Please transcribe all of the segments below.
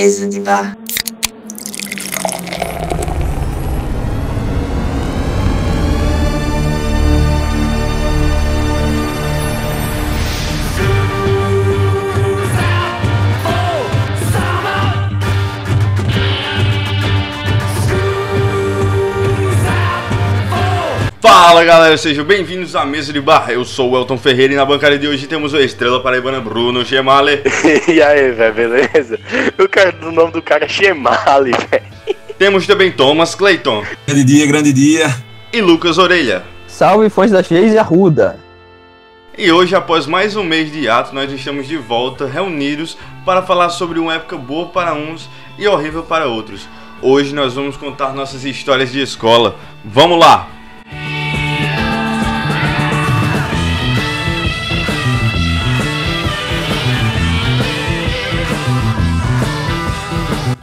mesa de bar. Fala galera, sejam bem-vindos à mesa de bar. Eu sou o Elton Ferreira e na bancada de hoje temos o Estrela Paraibana Bruno Gemale. e aí, velho, beleza? O cara do nome do cara é Chemale, velho. Temos também Thomas Clayton Grande dia, grande dia. e Lucas Orelha. Salve Fonte das Reis e Arruda. E hoje, após mais um mês de ato, nós estamos de volta, reunidos, para falar sobre uma época boa para uns e horrível para outros. Hoje nós vamos contar nossas histórias de escola. Vamos lá!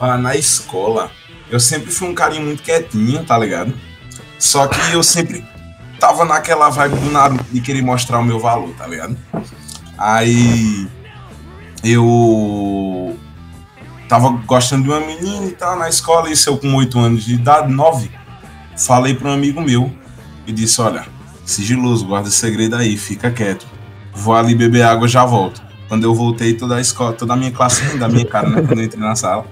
Ah, na escola, eu sempre fui um carinha muito quietinho, tá ligado? Só que eu sempre tava naquela vibe do Naruto de querer mostrar o meu valor, tá ligado? Aí eu tava gostando de uma menina e tal na escola, isso eu com 8 anos de idade, 9. Falei para um amigo meu e disse: Olha, sigiloso, guarda esse segredo aí, fica quieto. Vou ali beber água já volto. Quando eu voltei, toda a escola, toda a minha classe da minha cara, né? Quando eu entrei na sala.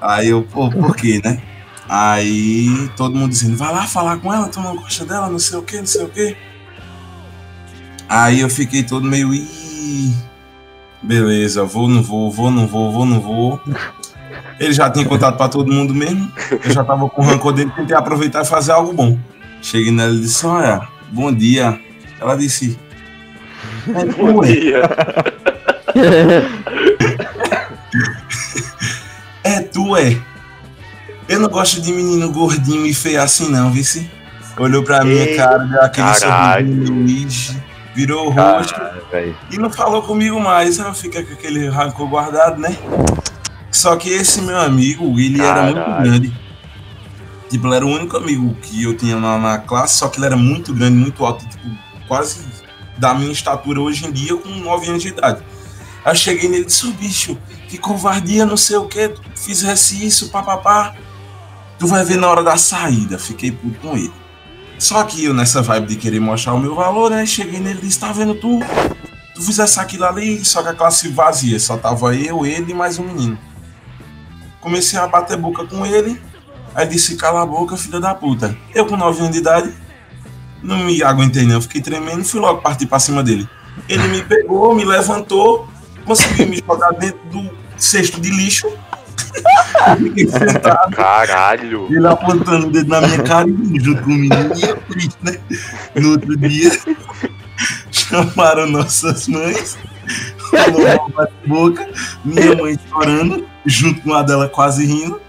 Aí eu, pô, por quê, né? Aí todo mundo dizendo, vai lá falar com ela, tu não gosta dela, não sei o que, não sei o que. Aí eu fiquei todo meio, ih, beleza, vou, não vou, vou, não vou, vou, não vou. Ele já tinha contado pra todo mundo mesmo, eu já tava com rancor dele, tentei aproveitar e fazer algo bom. Cheguei nela e disse, olha, bom dia. Ela disse, é, Bom dia. tu, é? Eu não gosto de menino gordinho e feio assim, não, vice. Olhou pra minha Eita, cara, deu aquele sorrisinho, Luigi, virou o rosto e não falou comigo mais. Eu fiquei com aquele rancor guardado, né? Só que esse meu amigo, ele era muito grande. Tipo, ele era o único amigo que eu tinha na, na classe, só que ele era muito grande, muito alto, tipo, quase da minha estatura hoje em dia, com 9 anos de idade. Aí eu cheguei nele e disse, ô bicho, que covardia, não sei o que, tu fizesse isso, papapá. Tu vai ver na hora da saída. Fiquei puto com ele. Só que eu, nessa vibe de querer mostrar o meu valor, né? Cheguei nele e disse, tá vendo tu? Tu fizesse aquilo ali, só que a classe vazia. Só tava eu, ele e mais um menino. Comecei a bater boca com ele. Aí disse, cala a boca, filha da puta. Eu com 9 anos de idade, não me aguentei não. Fiquei tremendo, fui logo partir pra cima dele. Ele me pegou, me levantou, conseguiu me jogar dentro do cesto de lixo. Fiquei sentado. Caralho. Ele apontando o dedo na minha cara e junto com o menino. E eu triste, né? No outro dia, chamaram nossas mães. Falou uma boca, minha mãe chorando, junto com a dela quase rindo.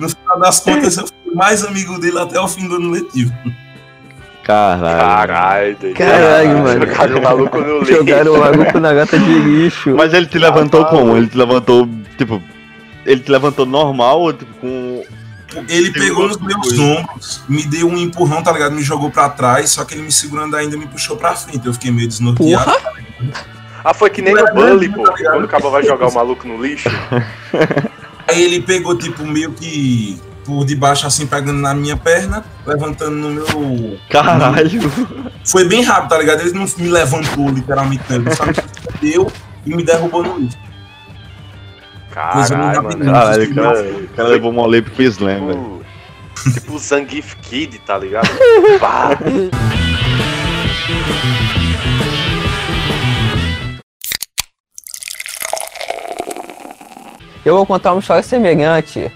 No final das contas, eu fui mais amigo dele até o fim do ano letivo. Caralho. Caralho. Caralho, mano. Jogaram o maluco no lixo. Jogaram o maluco na gata de lixo. Mas ele te levantou como? Ele te levantou, tipo, ele te levantou normal ou tipo com. Ele Ele pegou nos meus coisa. ombros, me deu um empurrão, tá ligado? Me jogou pra trás, só que ele me segurando ainda me puxou pra frente. Eu fiquei meio desnorteado. Porra! Ah, foi que nem Não no era Bully, mesmo, pô. tá? Quando o cabo vai jogar o maluco no lixo. Aí ele pegou, tipo, meio que por debaixo, assim, pegando na minha perna, levantando no meu. Caralho! Foi bem rápido, tá ligado? Ele não me levantou, literalmente, não. Ele só me deu e me derrubou no lixo. Caralho, mano. Caralho, o cara, o cara levou uma lei pro Slam, velho. Tipo, tipo o Zangief Kid, tá ligado? Pá. Eu vou contar uma história semelhante,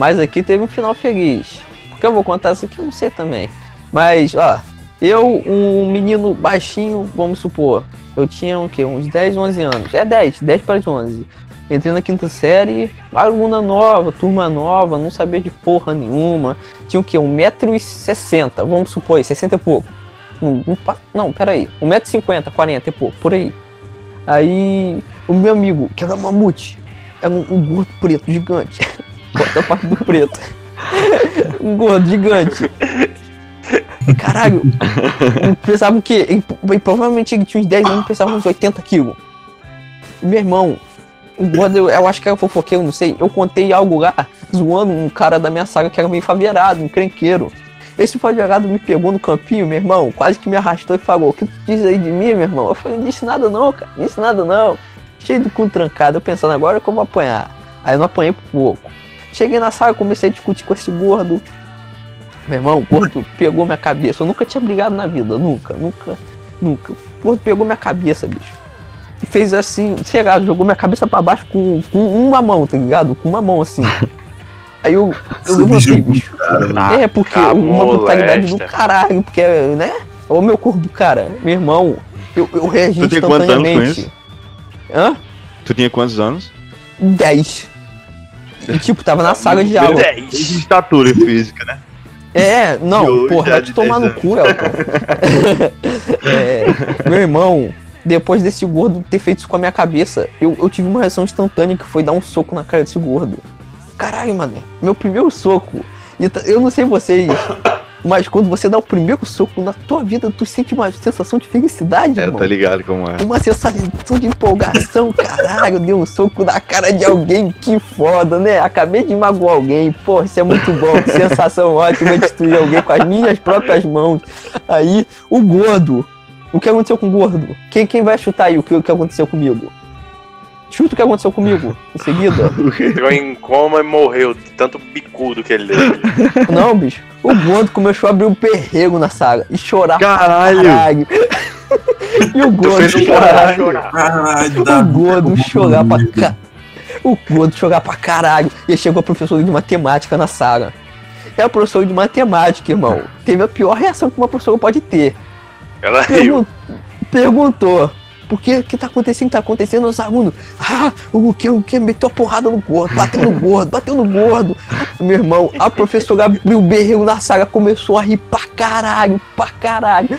mas aqui teve um final feliz. Porque eu vou contar isso aqui, eu não sei também. Mas, ó, eu, um menino baixinho, vamos supor, eu tinha o quê? Uns 10, 11 anos. É 10, 10 para 11. Entrei na quinta série, aluna nova, turma nova, não sabia de porra nenhuma. Tinha o quê? 1,60m, vamos supor, aí, 60 e pouco. Não, não, pa- não peraí, 1,50m, 40 e pouco, por aí. Aí, o meu amigo, que era mamute, era um, um gordo preto gigante. Bota a parte do preto. um gordo gigante. Caralho, o quê? Ele, provavelmente ele tinha uns 10 anos, pesava uns 80 quilos. Meu irmão, o gordo, eu, acho que era fofoqueiro, não sei. Eu contei algo lá, zoando um cara da minha saga que era meio faveirado, um crenqueiro. Esse favelado me pegou no campinho, meu irmão, quase que me arrastou e falou: O que tu diz aí de mim, meu irmão? Eu falei: Não disse nada não, cara, não disse nada não. Cheio do cu trancado, eu pensando agora que vou apanhar. Aí eu não apanhei por pouco. Cheguei na sala, comecei a discutir com esse gordo. Meu irmão, o gordo pegou minha cabeça. Eu nunca tinha brigado na vida, nunca, nunca, nunca. O gordo pegou minha cabeça, bicho. E fez assim, sei lá, jogou minha cabeça pra baixo com, com uma mão, tá ligado? Com uma mão assim. Aí eu, eu levantei, bicho. É, porque uma brutalidade do caralho, porque, né? Olha o meu corpo do cara. Meu irmão, eu, eu reagi Tu tem quantos anos com instantaneamente. Hã? Tu tinha quantos anos? 10. E tipo, tava na sala de aula. De estatura física, né? É, não, E hoje porra, já vai te de tomar 10 no cu, Elton. É, meu irmão, depois desse gordo ter feito isso com a minha cabeça, eu, eu tive uma reação instantânea que foi dar um soco na cara desse gordo. Caralho, mano, meu primeiro soco. E Eu não sei vocês, mas quando você dá o primeiro soco na tua vida, tu sente uma sensação de felicidade, É, irmão. tá ligado como é. Uma sensação de empolgação, caralho, deu um soco na cara de alguém, que foda, né? Acabei de magoar alguém, porra, isso é muito bom, sensação ótima destruir alguém com as minhas próprias mãos. Aí, o gordo, o que aconteceu com o gordo? Quem, quem vai chutar aí o que, o que aconteceu comigo? Chuta o que aconteceu comigo, em seguida. Entrou em coma e morreu de tanto bicudo que ele deu. Não, bicho, o gordo começou a abrir um perrego na sala e chorar pra Caralho! caralho. E o um chorar. cara chorar. Caralho, O eu chorar pra muito. ca... O gordo chorar pra caralho. E aí chegou a professora de matemática na sala. É a professora de matemática, irmão. Teve a pior reação que uma professora pode ter. Ela riu. Pergun- Perguntou. Por que que tá acontecendo? Tá acontecendo os alunos. Ah, o que? O que? Meteu a porrada no gordo, bateu no gordo, bateu no gordo. Meu irmão, a professora abriu o berreiro na sala, começou a rir pra caralho, pra caralho.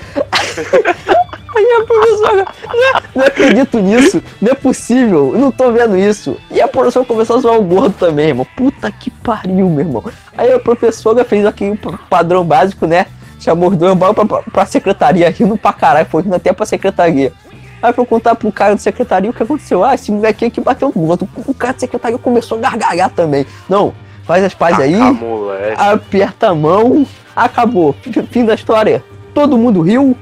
Aí a professora, não, não acredito nisso, não é possível, não tô vendo isso. E a professora começou a zoar o gordo também, irmão. Puta que pariu, meu irmão. Aí a professora fez aquele padrão básico, né? Chamou os dois pra, pra, pra secretaria, rindo pra caralho, foi rindo até pra secretaria. Aí foi contar pro cara da secretaria o que aconteceu. Ah, esse moleque aqui bateu no gordo. O cara da secretaria começou a gargalhar também. Não, faz as pazes aí aperta a mão, acabou. Fim da história. Todo mundo riu,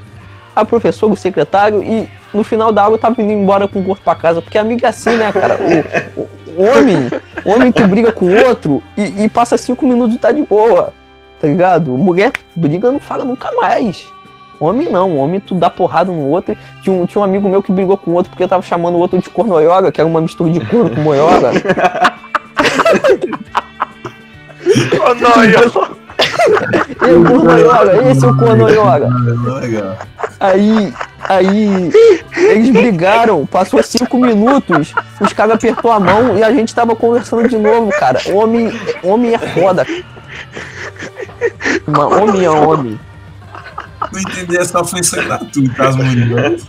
a professora, o secretário, e no final da aula eu tava indo embora com o gordo pra casa, porque amigo é assim, né, cara? O, o- o homem, o homem que briga com o outro e, e passa cinco minutos e tá de boa, tá ligado? Mulher briga não fala nunca mais. Homem não, homem tu dá porrada no outro. Tinha um, tinha um amigo meu que brigou com o outro porque eu tava chamando o outro de cornoioga, que era uma mistura de corno com moioga. Eu... Ei, o cornoioga, esse é o cornoioga. Aí, aí, eles brigaram, passou cinco minutos, os caras apertou a mão e a gente tava conversando de novo, cara. Homem, homem é foda. Uma, homem é homem. Não entendi essa ofensa gratuita, as mulheres.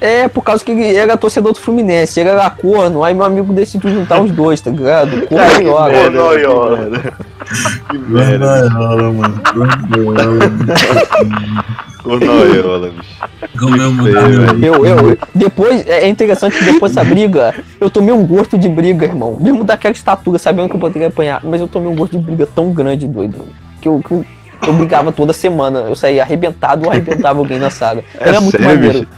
É, por causa que ele era torcedor do Fluminense, ele era corno, aí meu amigo decidiu juntar os dois, tá ligado? Corno e yoga. merda. Cornoiola. Que merda. Cornoiola, mano. Cornoiola. Cornoiola, bicho. Como eu. Eu, eu, depois, é interessante que depois dessa briga, eu tomei um gosto de briga, irmão. Mesmo daquela estatura, sabendo que eu poderia apanhar, mas eu tomei um gosto de briga tão grande, doido, que eu, que eu, eu brigava toda semana. Eu saía arrebentado ou arrebentava alguém na saga. É Era muito sério, maneiro. bicho?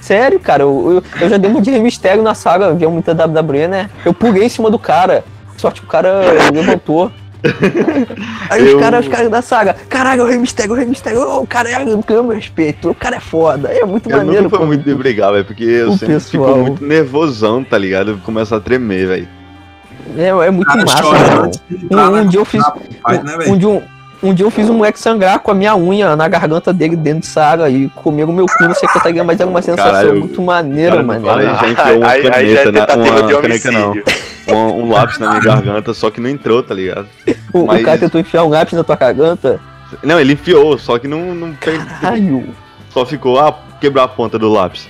Sério, cara, eu, eu, eu já dei uma de mistério na saga, via muita WWE, né? Eu pulei em cima do cara. Sorte que o cara levantou. Aí Eu- os caras ficaram da saga, caralho, o Rei Mistério, o Rei Mistério, o cara é ganhou meu respeito, o cara é foda, é muito Eu maneiro. nunca pô. muito de brigar, velho, porque eu O sempre pessoal. fico muito nervosão, tá ligado? Eu começo a tremer, velho. É, é muito Cara, massa, chora entrar Um, um dia eu fiz. né, Um, velho? dia, um, um dia eu fiz um moleque sangrar com a minha unha na garganta dele dentro de saga e comeram meu cu no secretaria, mas era uma sensação Caralho, muito maneira, mano. Aí já enfiou uma Aí, aí já é na- tentativa uma de caneta não. homicídio. Um, um lápis na minha garganta, só que não entrou, tá ligado? O, o mas- cara tentou enfiar um lápis na tua garganta. Não, ele enfiou, só que não, não fez- Caralho. só ficou, ah, quebrou a ponta do lápis.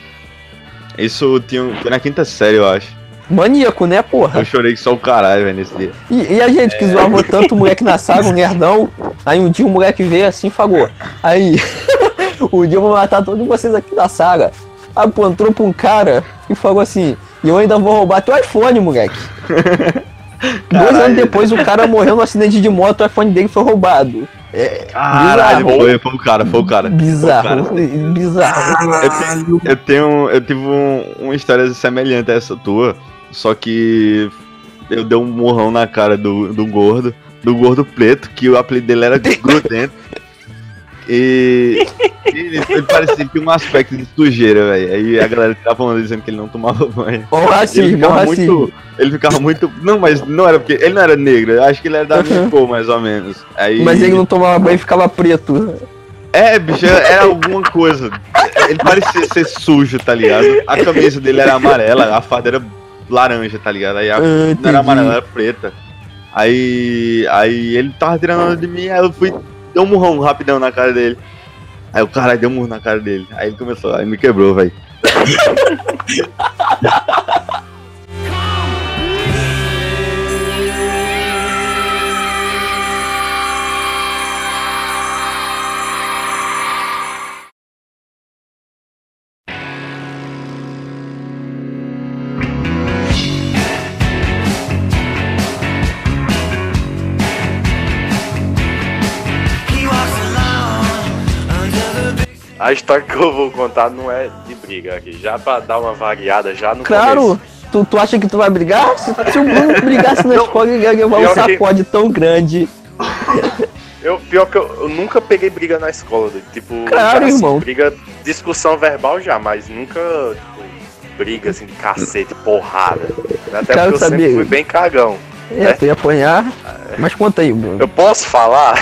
Isso tinha, um- foi na quinta série, eu acho. Maníaco, né, porra? Eu chorei que só o caralho, velho, nesse dia. E, e a gente que zoava tanto o moleque na saga, um nerdão. Aí um dia o moleque veio assim e falou. Aí, um dia eu vou matar todos vocês aqui da saga. Apontou pra um cara e falou assim: E eu ainda vou roubar teu iPhone, moleque. Dois Caralho. anos depois o cara morreu no acidente de moto, o iPhone dele foi roubado. É Caralho, bizarro. foi, foi o cara, foi o cara. Foi o Bizarro, cara. bizarro. Caralho. Eu tenho, eu tive um- uma história semelhante a essa tua, só que eu dei um morrão na cara do, do gordo, do gordo preto, que o apelido dele era grudento. E ele, ele parecia que tinha um aspecto de sujeira, velho. Aí a galera tava falando dizendo que ele não tomava banho. Ó o Ele ficava muito. Ele ficava muito. Não, mas não era porque. Ele não era negro, eu acho que ele era da minha cor, mais ou menos. Aí, Mas ele não tomava banho e ficava preto. É, bicho, era era alguma coisa. Ele parecia ser sujo, tá ligado? A camisa dele era amarela, a farda era laranja, tá ligado? Aí a Ah, não era amarela, era preta. Aí. Aí ele tava tirando de mim, aí eu fui. Dei um murrão rapidão na cara dele. Aí o caralho deu um murro na cara dele. Aí ele começou, aí me quebrou, velho. A história que eu vou contar não é de briga aqui. Já pra dar uma variada já no Claro, começo. tu, tu acha que tu vai brigar? Se, se o Bruno brigasse na escola, ele ia levar um pior que- sacode tão grande. Eu, pior que eu, eu nunca peguei briga na escola. né? Tipo, Claro, assim, irmão. briga, discussão verbal já, mas nunca, tipo, briga assim de cacete, porrada. Até Quero porque eu saber. sempre fui bem cagão. É, tu ia apanhar. Mas conta aí, Bruno. Eu posso falar?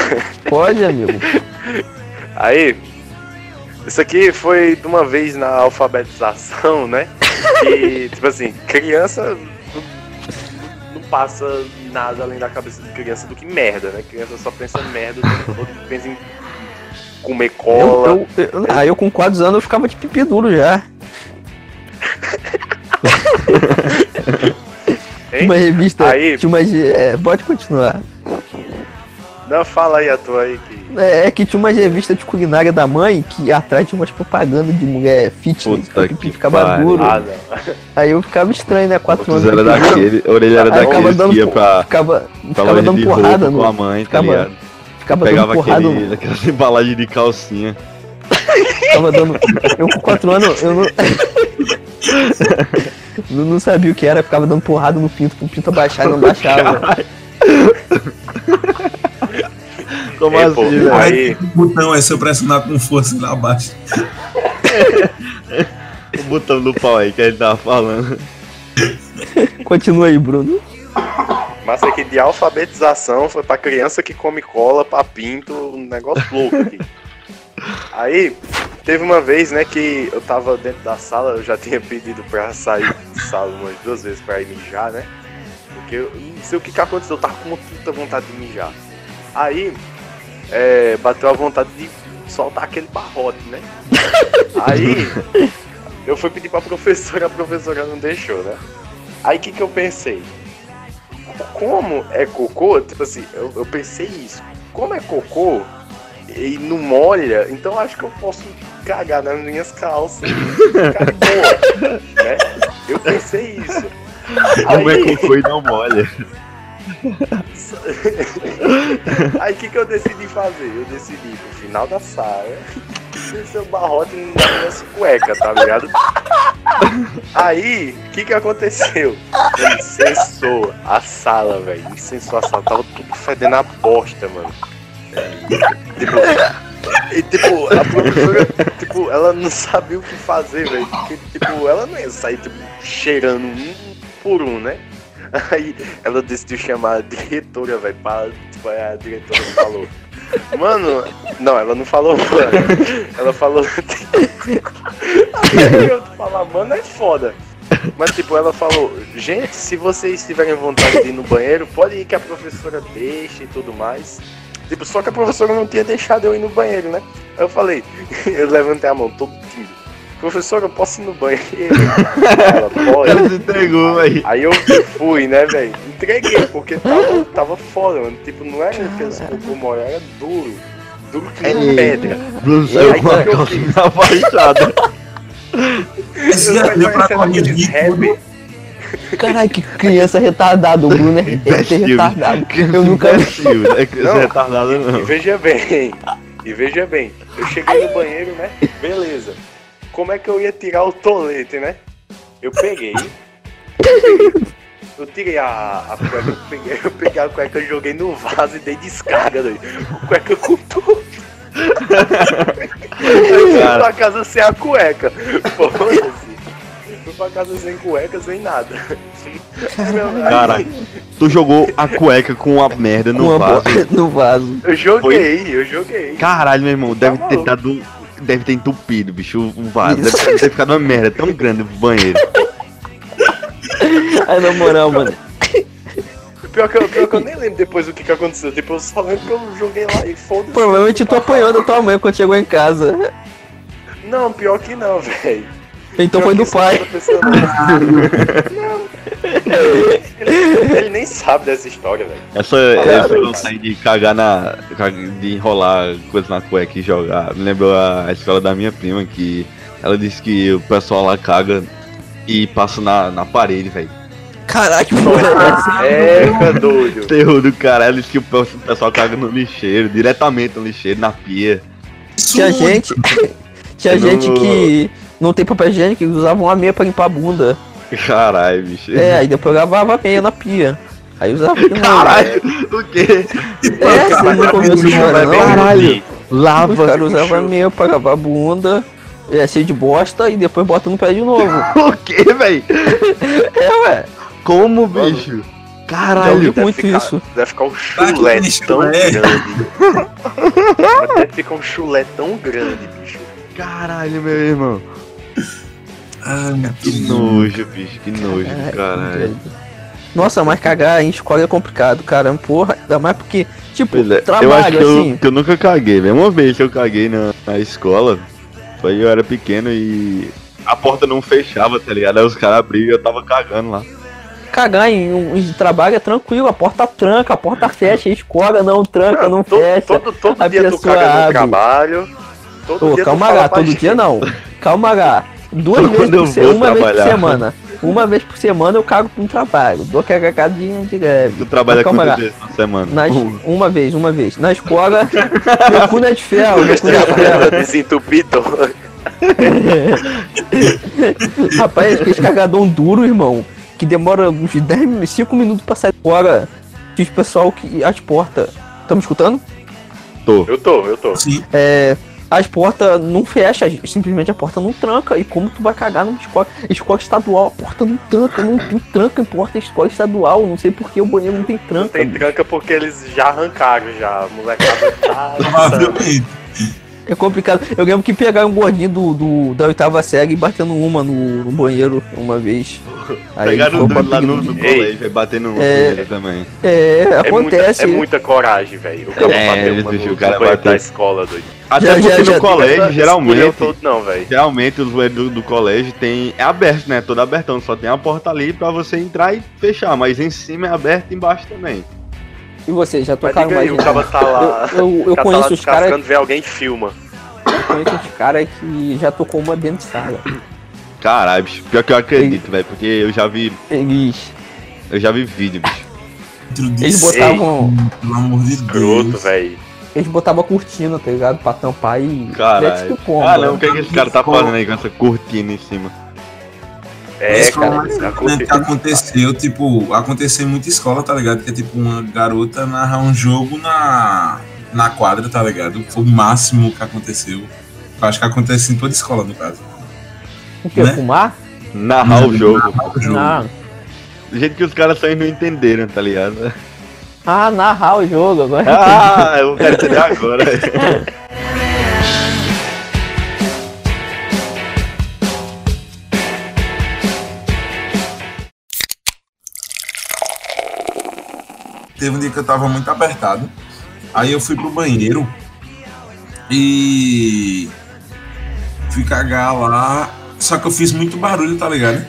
Pode, amigo. Aí, isso aqui foi de uma vez na alfabetização, né? E, tipo assim, criança não, não passa nada além da cabeça de criança do que merda, né? Criança só pensa merda, pensa em comer Eu, cola. eu, eu, ah, eu com 4 anos eu ficava de pipi duro já. Uma revista. Aí- uma, é, pode continuar. Não, fala aí a tua aí que. É, é que tinha uma revista de culinária da mãe que atrás tinha umas propagandas de mulher fitness. Puta o pipi que ficava pariu. duro. Ah, não. Aí eu ficava estranho, né? 4 Outros anos. era daquele, a orelha era daquele dando, que ia pra, ficava, ficava dando de porrada no. com a mãe, tá ficava- ligado? Ficava dando Pegava porrada aquele, no. aquelas embalagens de calcinha. Ficava dando. Eu com 4 anos, eu não. eu não sabia o que era, ficava dando porrada no pinto pro pinto abaixar e não baixava. Como É, assim, velho? aí- o botão é se eu pressionar com força lá abaixo. O botão do pau aí que a gente tava falando. Continua aí, Bruno. Mas aqui de alfabetização foi pra criança que come cola, pra pinto, um negócio louco aqui. Aí, teve uma vez, né, que eu tava dentro da sala, eu já tinha pedido pra sair da sala umas duas vezes pra ir mijar, né? Porque eu não sei o que que aconteceu, eu tava com muita vontade de mijar. Aí, é, bateu a vontade de soltar aquele barrote, né? Aí, eu fui pedir pra professora, a professora não deixou, né? Aí o que que eu pensei? como é cocô, tipo assim, eu, eu pensei isso. Como é cocô e não molha, então acho que eu posso cagar nas minhas calças e boa, né? Eu pensei isso. Como é Aí, cocô e não molha. aí o que, que eu decidi fazer? Eu decidi no final da sala descer o barrote nas minhas cuecas, tá ligado? Aí, o que que aconteceu? Incensou a sala, velho. Incensou a sala. Tava tudo fedendo a bosta, mano. Tipo, e tipo, a professora, tipo, ela não sabia o que fazer, velho. Tipo, ela não ia sair, tipo, cheirando um por um, né? Aí ela decidiu chamar a diretora, velho, pra. Tipo, aí a diretora falou. Mano, não, ela não falou, mano. Ela falou. eu falar, mano, é foda. Mas, tipo, ela falou: gente, se vocês tiverem vontade de ir no banheiro, pode ir que a professora deixa e tudo mais. Tipo, só que a professora não tinha deixado eu ir no banheiro, né? Aí eu falei: eu levantei a mão, todo tímido. Professora, eu posso ir no banheiro? Ela, pode. se entregou, velho. Aí eu fui, né, velho? Entreguei, porque tava, tava foda, mano. Tipo, não era aqueles cocô mole, era duro. Duro que nem pedra. Aí, com a que que eu calça fiz? na baixada. Esse já deu pra rap. Caralho, que criança retardada. O Bruno é, é Imbecil. retardado. Eu nunca vi. imbecil, não é criança Não. retardada E não. veja bem, e veja bem, eu cheguei no banheiro, né? Beleza. Como é que eu ia tirar o tolete, né? Eu peguei. Eu tirei a, a cueca, eu peguei, eu peguei a cueca, eu joguei no vaso e dei descarga, doido. Cueca com tudo. Eu fui pra casa sem a cueca. Foda-se. Fui pra casa sem cueca, sem nada. Aí, Caralho. Tu jogou a cueca com a merda no vaso. no vaso. Eu joguei, eu joguei. Caralho, meu irmão, deve Tá ter maluco. dado. Deve ter entupido, bicho, o vaso. Isso. Deve ter ficado uma merda tão grande o banheiro. Aí na moral, mano. Pior que, eu, pior que eu nem lembro depois o que, que aconteceu. Tipo, eu só lembro que eu joguei lá e foda-se. Provavelmente tu apanhou da tua mãe quando chegou em casa. Não, pior que não, velho. Então foi do pai. Ele, ele nem sabe dessa história, velho. Essa, essa eu saí de cagar na. de enrolar coisa na cueca e jogar. Me lembrou a, a escola da minha prima que ela disse que o pessoal lá caga e passa na, na parede, velho. Caralho, que porra é essa? É, cara, doido. Terror do cara, ela disse que o pe- o pessoal caga no lixeiro, diretamente no lixeiro, na pia. Tinha gente. Tinha não- gente que não tem papel higiênico e usava uma meia pra limpar a bunda. Caralho, bicho. É, aí depois lavava a meia na pia. Aí usava. Caralho, o quê? É, você não comeu não? Caralho. Os Lava. caras usavam meia pra lavar a bunda, é, cheio de bosta e depois bota no pé de novo. O quê, velho? É, ué. Como, bicho? Já Caralho. muito ficar, isso. Deve ficar um Tá chulé tão chulé. grande. Deve ficar um chulé tão grande, bicho. Caralho, meu irmão. Ai, meu Que nojo, bicho. Que nojo, É, caralho. Nossa, mas cagar em escola é complicado, cara. Porra, ainda mais porque, tipo, é, eu acho trabalho, que eu, assim. que eu nunca caguei, velho. Uma vez que eu caguei na, na escola, foi eu era pequeno e a porta não fechava, tá ligado? Aí os caras abriram e eu tava cagando lá. Cagar em um em trabalho é tranquilo, a porta tranca, a porta fecha, escola não tranca, não todo, fecha. todo, todo a dia tu caga no trabalho. Todo Ô, dia calma tu fala lá, pra todo dia não. Calma lá. Duas vezes quando eu por semana, uma vez por trabalhar. semana. Uma vez por semana eu cago no trabalho. Dou cagadinha de leve. Tu trabalha quantas lá. vezes na semana? Na es- uma vez, uma vez. Na escola, meu cu não é de ferro, meu cu não é de ferro. Desentupido. Rapaz, aquele cagadão duro, irmão, que demora uns 10 minutos, 5 minutos pra sair fora. Diz o pessoal que as portas. Tá me escutando? Tô. Eu tô, eu tô. Sim. É. As portas não fecham, simplesmente a porta não tranca. E como tu vai cagar numa escola? Escola estadual, a porta não tranca, não tem tranca em porta escola estadual. Não sei porque o banheiro não tem Não tranca. tem tranca porque eles já arrancaram já. Molecada tá. Provavelmente. É complicado. Eu lembro que pegaram um gordinho do, do- da oitava série e batendo uma no, no banheiro uma vez. Aí Pegaram dois lá no, no colégio, batendo no É. banheiro também. É, É muita, acontece. é muita coragem, velho. O cara É, bateu uma no, o cara no bateu. da escola, doido. Até Já- porque já- no já- colégio, geralmente, todo não, velho. geralmente os do, do colégio tem. É aberto, né? Todo abertão. Só tem a porta ali pra você entrar e fechar. Mas em cima é aberto e embaixo também. E você, já tocaram diga aí, mais o cara tá lá. Eu, eu, eu o cara tá lá conheço os caras descascando, vê alguém filma. eu conheço os caras que já tocou uma dentro de sala. Caralho, bicho. Pior que eu acredito, velho. Porque eu já vi. Eles, Eu já vi vídeo, bicho. Eles botavam. Pelo amor de Escroto, Deus. velho. Eles botavam cortina, tá ligado? Pra tampar e. Caralho. Como, Ah, não. né? O que, é que esse cara tá fazendo aí com essa cortina em cima? É, Isso cara. foi a um curti- que aconteceu, tipo, aconteceu em muita escola, tá ligado? Que é tipo uma garota narrar um jogo na, na quadra, tá ligado? Foi o máximo que aconteceu. Eu acho que acontece em toda escola, no caso. O que? né? Fumar? Narrar o jogo. O jogo. Ah, Do jeito que os caras só não entenderam, tá ligado? ah, narrar o jogo agora. Ah, eu quero entender agora. Teve um dia que eu tava muito apertado. Aí eu fui pro banheiro e fui cagar lá. Só que eu fiz muito barulho, tá ligado?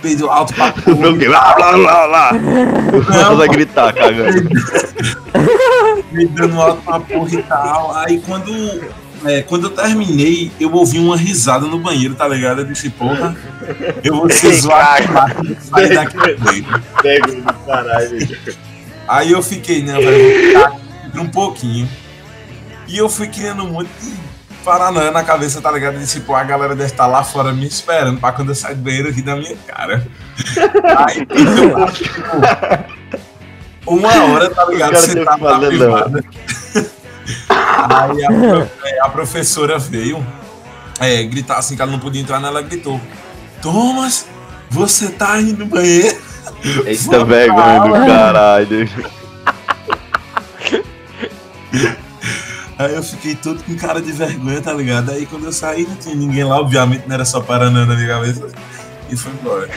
Peido alto pra porra. Não, lá, lá, lá, lá. Começa a gritar, cagando. me dando alto pra porra e tal. Aí quando é, quando eu terminei, eu ouvi uma risada no banheiro, tá ligado? Eu disse, porra, eu vou ser zoado daqui dentro. Pego do caralho. Aí eu fiquei, né, velho, vou ficar um pouquinho. E eu fui criando de paranoia na cabeça, tá ligado? Disse, pô, a galera deve estar lá fora me esperando pra quando eu sair do banheiro rir da minha cara. Aí eu acho que, tipo, uma hora, tá ligado? Você tá na privada. Aí a, a professora veio é, gritar assim que ela não podia entrar, né? Ela gritou: Thomas, você tá aí no banheiro? Eita vergonha do caralho. Aí eu fiquei todo com cara de vergonha, tá ligado? Aí quando eu saí, não tinha ninguém lá, obviamente não era só Paranã na minha cabeça. E foi embora.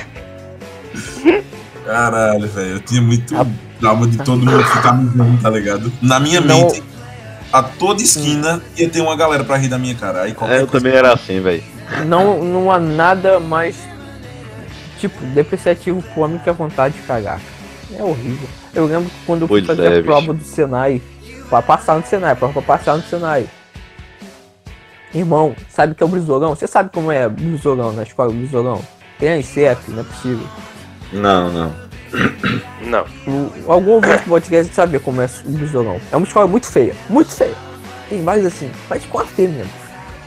Caralho, velho. Eu tinha muito trauma de todo mundo ficar me vendo, tá ligado? Na minha Não. mente, a toda esquina ia ter uma galera pra rir da minha cara. Aí qualquer É, eu coisa- também era assim, velho. Não, não há nada mais, tipo, depreciativo pro homem que a vontade de cagar. É horrível. Eu lembro que quando eu fui Pois fazer é, a prova do Senai, pra passar no Senai, prova pra passar no Senai. Irmão, sabe o que é o brisolão? Você sabe como é brisolão na escola, brisolão? Tem a ICF, não é possível. Não, não. Não. O- Algum ouvinte do podcast saber como é o brisolão. É uma escola muito feia, muito feia. Tem vários assim, mas feia mesmo.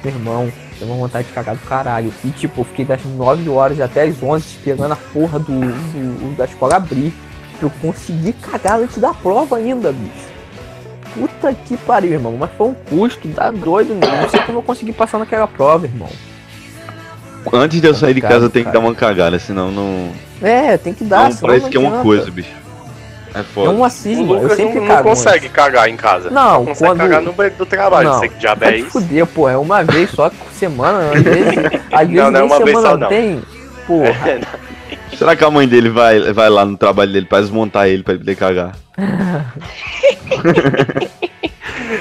Meu irmão, tem uma vontade de cagar do caralho. E tipo, eu fiquei das 9 horas até as 11 esperando a porra do, do- da escola abrir. Pra eu conseguir cagar antes da prova ainda, bicho. Puta que pariu, irmão. Mas foi um custo, tá doido, meu. Não sei como eu consegui passar naquela prova, irmão. Antes de eu sair de casa, eu tenho que Cara. dar uma cagada, senão não. É, tem que dar, Não, parece que é uma coisa, bicho. É É foda. um O acisma, eu Lucas sempre não, não antes. consegue cagar em casa. Não, Só consegue quando- cagar no banheiro do trabalho. Não, Não sei que diabo é isso. fuder, pô, é uma vez só por semana, às vezes, às vezes Não, não é uma vez só, não. tem. Porra, Será que a mãe dele vai, vai lá no trabalho dele pra desmontar ele pra ele poder cagar?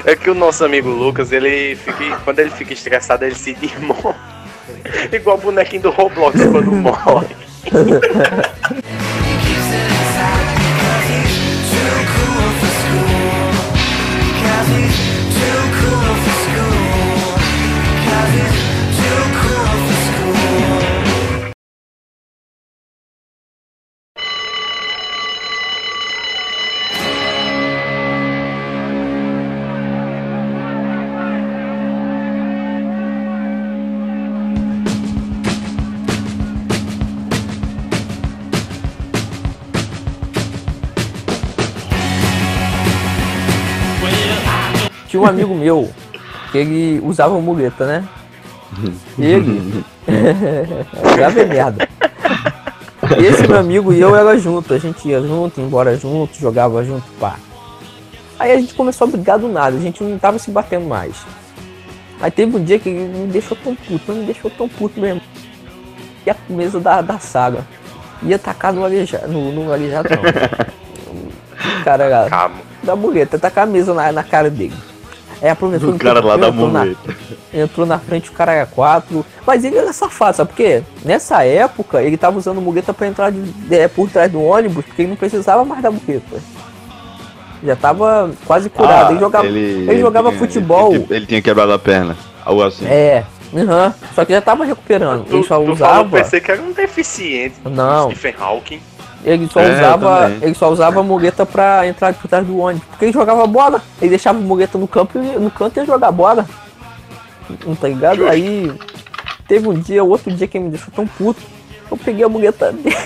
É que o nosso amigo Lucas, ele fica. Quando ele fica estressado, ele se desmonta. Igual o bonequinho do Roblox quando morre. I see. Tinha um amigo meu que ele usava muleta, né? Ele usava é merda. Esse meu amigo e eu era junto, a gente ia junto, ia embora junto, jogava junto, pá. Aí a gente começou a brigar do nada, a gente não tava se batendo mais. Aí teve um dia que ele me deixou tão puto, me deixou tão puto mesmo. E a mesa da, da saga ia tacar no aleijado, no, no aleijado não. Cara, era Calma. da muleta, tacar a mesa na, na cara dele. Aí a professora O cara lá da muleta. entrou na frente, o cara era quatro. Mas ele era safado, sabe por quê? Nessa época, ele tava usando muleta pra entrar de, é, por trás do ônibus, porque ele não precisava mais da muleta. Já tava quase curado. Ah, ele jogava, ele jogava tinha- futebol. Ele, ele tinha quebrado a perna. Algo assim. É, aham. Só que já tava recuperando. Tu, Ele só tu falou, usava. pensei que era um deficiente. Não. Stephen Hawking. Ele só É, usava. Ele só usava a muleta pra entrar por trás do ônibus. Porque ele jogava bola. Ele deixava a muleta no campo e no canto ia jogar bola. Não tá ligado? Aí teve um dia, outro dia que ele me deixou tão puto. Eu peguei a muleta dele.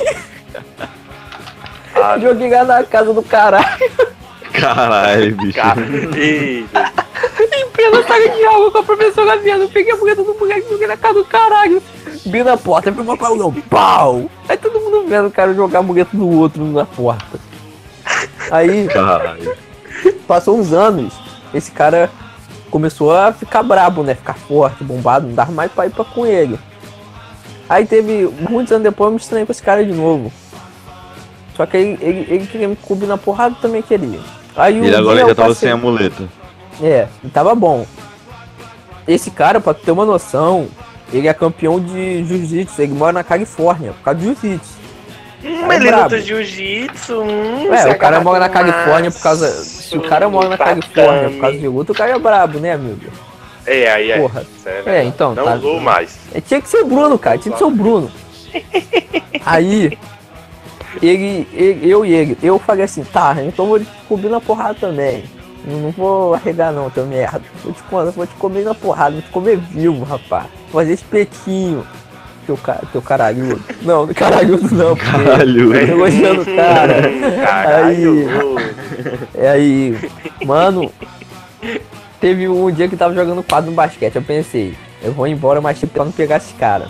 Ah, joguei lá na casa do caralho. Caralho, bicho. cara. Ih, Em plena saga de água com a professora vendo. Eu peguei a muleta do moleque joguei na casa do caralho. Vi na porta, foi uma paulão. Pau! Aí todo mundo vendo o cara jogar a muleta do outro na porta. Aí. Caralho. passou uns anos, esse cara começou a ficar brabo, né? Ficar forte, bombado, não dava mais pra ir pra com ele. Aí teve, muitos anos depois, eu me estranhei com esse cara de novo. Só que ele, ele, ele queria me cobrir na porrada também queria. Aí um Ele agora já eu tava passei- sem a muleta. É, tava bom. Esse cara, pra tu ter uma noção, ele é campeão de jiu-jitsu, ele mora na Califórnia, por causa de jiu-jitsu. Hum, Cara, ele brabo. luta jiu-jitsu. Hum, É, o cara agarra mora na Califórnia por causa. Se o cara mora na Califórnia por causa de luta, o cara é brabo, né, amigo? É, aí é. Porra. É, É, então, Não tá- usou mais. É, tinha que ser Bruno, cara. Tinha que ser o Bruno. Aí, ele, ele- eu e ele, eu falei assim, tá, então vou cobrir na porrada também. Não, não vou arregar não, teu merda. Vou te, co- vou te comer na porrada, vou te comer vivo, rapaz. Vou fazer espetinho. Teu, ca- teu caralhudo. Não, caralhudo não, porque Caralho. eu elogiando o cara. Caralho. É aí, mano, teve um dia que eu tava jogando quadro no basquete, eu pensei, eu vou embora, mas tipo, pra não pegar esse cara.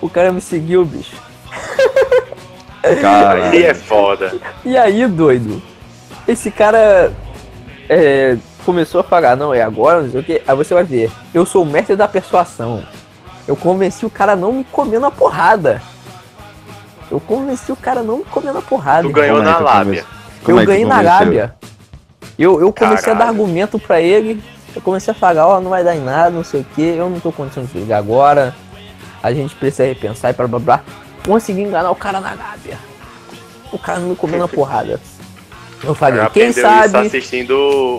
O cara me seguiu, bicho. Aí é foda. E aí, doido, esse cara é, começou a falar, não, é agora, não sei o que, aí você vai ver, eu sou o mestre da persuasão. Eu convenci o cara a não me comer na porrada. Eu convenci o cara a não me comer na porrada. Tu ganhou é na que lábia. Eu é ganhei na lábia. Eu, eu comecei a dar Caralho. argumento pra ele. Eu comecei a falar, ó, não vai dar em nada, não sei o que, eu não tô condição de ligar agora. A gente precisa repensar e blá blá blá. Consegui enganar o cara na lábia. O cara não me comeu na porrada. Eu falei, quem sabe, assistindo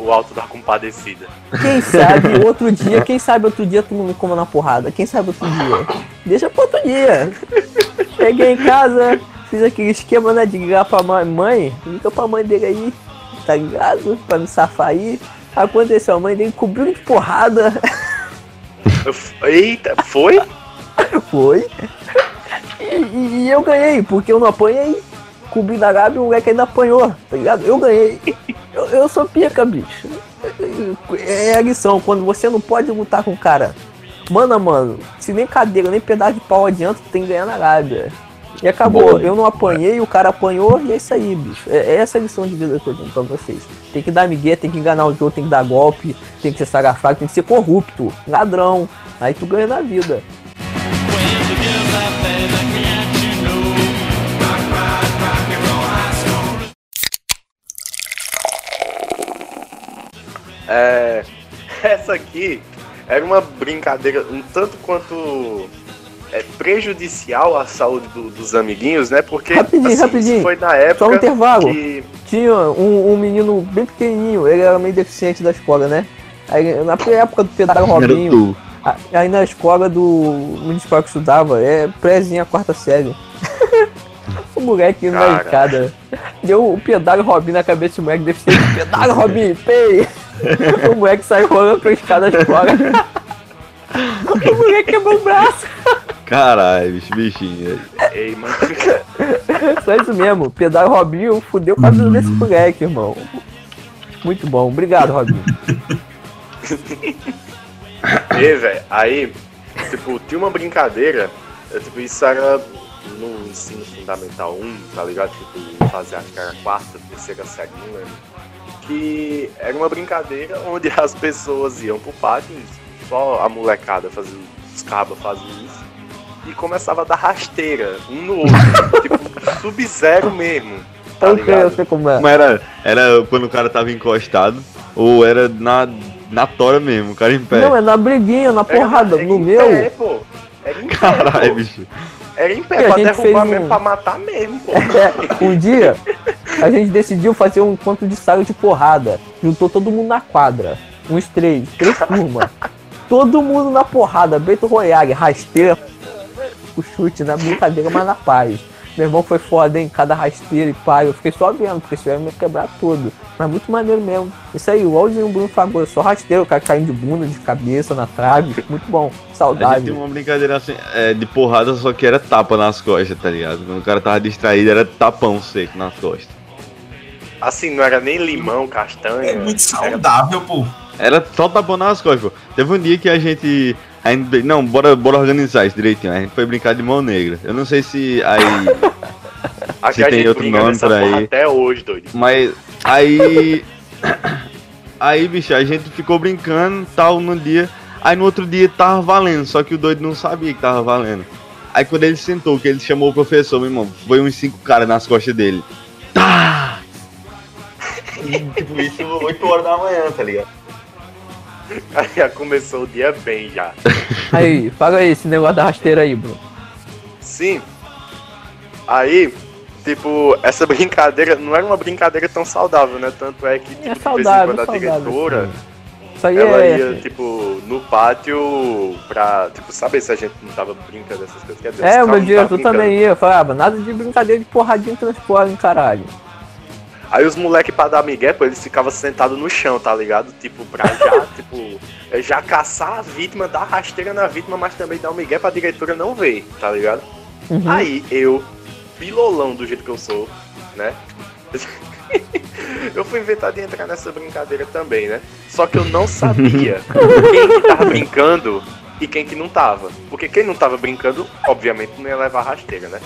o Alto da Compadecida. quem sabe outro dia, quem sabe outro dia tu não me come na porrada. Quem sabe outro dia. Deixa pra outro dia. Cheguei em casa, fiz aquele esquema né, de ligar pra mãe, liga pra mãe dele aí, tá ligado? Pra me safar aí. Aconteceu, a mãe dele cobriu de porrada. Eita, foi? Foi. E- e eu ganhei, porque eu não apanhei. Cobri da Gabi, o moleque ainda apanhou, tá ligado? Eu ganhei. Eu, eu sou pica, bicho. É a lição, quando você não pode lutar com o cara. Mano a mano, se nem cadeira, nem pedaço de pau adianta, tu tem que ganhar na Gábia. E acabou, Boa. eu não apanhei, o cara apanhou e é isso aí, bicho. É, é essa a lição de vida que eu dou pra vocês. Tem que dar migué, tem que enganar o jogo, tem que dar golpe, tem que ser sagafado, tem que ser corrupto, ladrão. Aí tu ganha na vida. É, essa aqui era uma brincadeira um tanto quanto é, prejudicial à saúde do- dos amiguinhos, né? Porque Rapidinho, assim, rapidinho. isso foi na Só um época intervalo. que Tinha um, um menino bem pequenininho, ele era meio deficiente da escola, né? Aí, na época do Pedro Robinho, aí na escola do municipal que estudava, é prézinha quarta série. o moleque na escada. Deu o pedalho Robinho na cabeça do moleque deficiente. Pedalho Robinho, pei! o moleque saiu rolando pra escada da escola. o moleque quebrou o braço. Caralho, bicho, bichinho. Ei, mano, Só isso mesmo. Pedalho Robinho fudeu com a vida desse moleque, irmão. Muito bom. Obrigado, Robinho. E, velho, aí, tipo, tinha uma brincadeira, tipo, isso era no ensino fundamental 1, tá ligado? Tipo, fazer acho que era a quarta, terceira série, não lembro. Que era uma brincadeira onde as pessoas iam pro pátio, só a molecada fazia, os cabas faziam isso, e começava a dar rasteira um no outro, tipo, sub-zero mesmo, tá Eu sei, eu sei como é. Mas era, era quando o cara tava encostado ou era na, na tora mesmo, o cara em pé. Não, é na briguinha, na Era- porrada. era No em meu, Pé, pô. Era em Caralho, bicho. Era em pé, pra derrubar fez mesmo, um- pra matar mesmo, pô. É, um dia a gente decidiu fazer um encontro de saga de porrada. Juntou todo mundo na quadra. Uns três, três turmas. Todo mundo na porrada, Beto Royale, rasteira, o chute na brincadeira, mas na paz. Meu irmão foi foda, hein? Cada rasteira e pai. Eu fiquei só vendo, porque senão ia me quebrar tudo. Mas muito maneiro mesmo. Isso aí, igualzinho o Bruno falou, só rasteiro, o cara caindo de bunda, de cabeça, na trave. Muito bom. A gente Saudade. tinha uma brincadeira assim, é, de porrada, só que era tapa nas costas, tá ligado? Quando o cara tava distraído, era tapão seco nas costas. Assim, não era nem limão, castanha. É muito Era saudável, pô. Era só tapão nas costas, pô. Teve um dia que a gente. A gente não, bora, bora organizar isso direitinho. A gente foi brincar de mão negra. Eu não sei se aí. Se a tem gente outro nome por aí. até hoje, doido. Mas aí. Aí, bicho, a gente ficou brincando tal no dia. Aí no outro dia tava valendo, só que o doido não sabia que tava valendo. Aí quando ele sentou, que ele chamou o professor, meu irmão, foi uns cinco caras nas costas dele. Tá! E, tipo, isso 8 horas da manhã, tá ligado? Aí já começou o dia bem já. Aí, fala aí esse negócio da rasteira aí, Bruno. Sim. Aí, tipo, essa brincadeira não era uma brincadeira tão saudável, né? Tanto é que, tipo, É de saudável, vez em quando a diretora sim. Isso aí ela é. ia, tipo, no pátio pra, tipo, saber se a gente não tava brincando dessas coisas. Dizer, É, o meu diretor também ia. Eu falava, nada de brincadeira de porradinha transporte, caralho. Aí os moleques pra dar migué, pô, eles ficavam sentados no chão, tá ligado? Tipo, pra já, tipo, é, já caçar a vítima, dar rasteira na vítima, mas também dar um migué pra diretora não ver, tá ligado? Uhum. Aí eu, pilolão do jeito que eu sou, né? eu fui inventar de entrar nessa brincadeira também, né? Só que eu não sabia quem que tava brincando e quem que não tava. Porque quem não tava brincando, obviamente, não ia levar rasteira, né?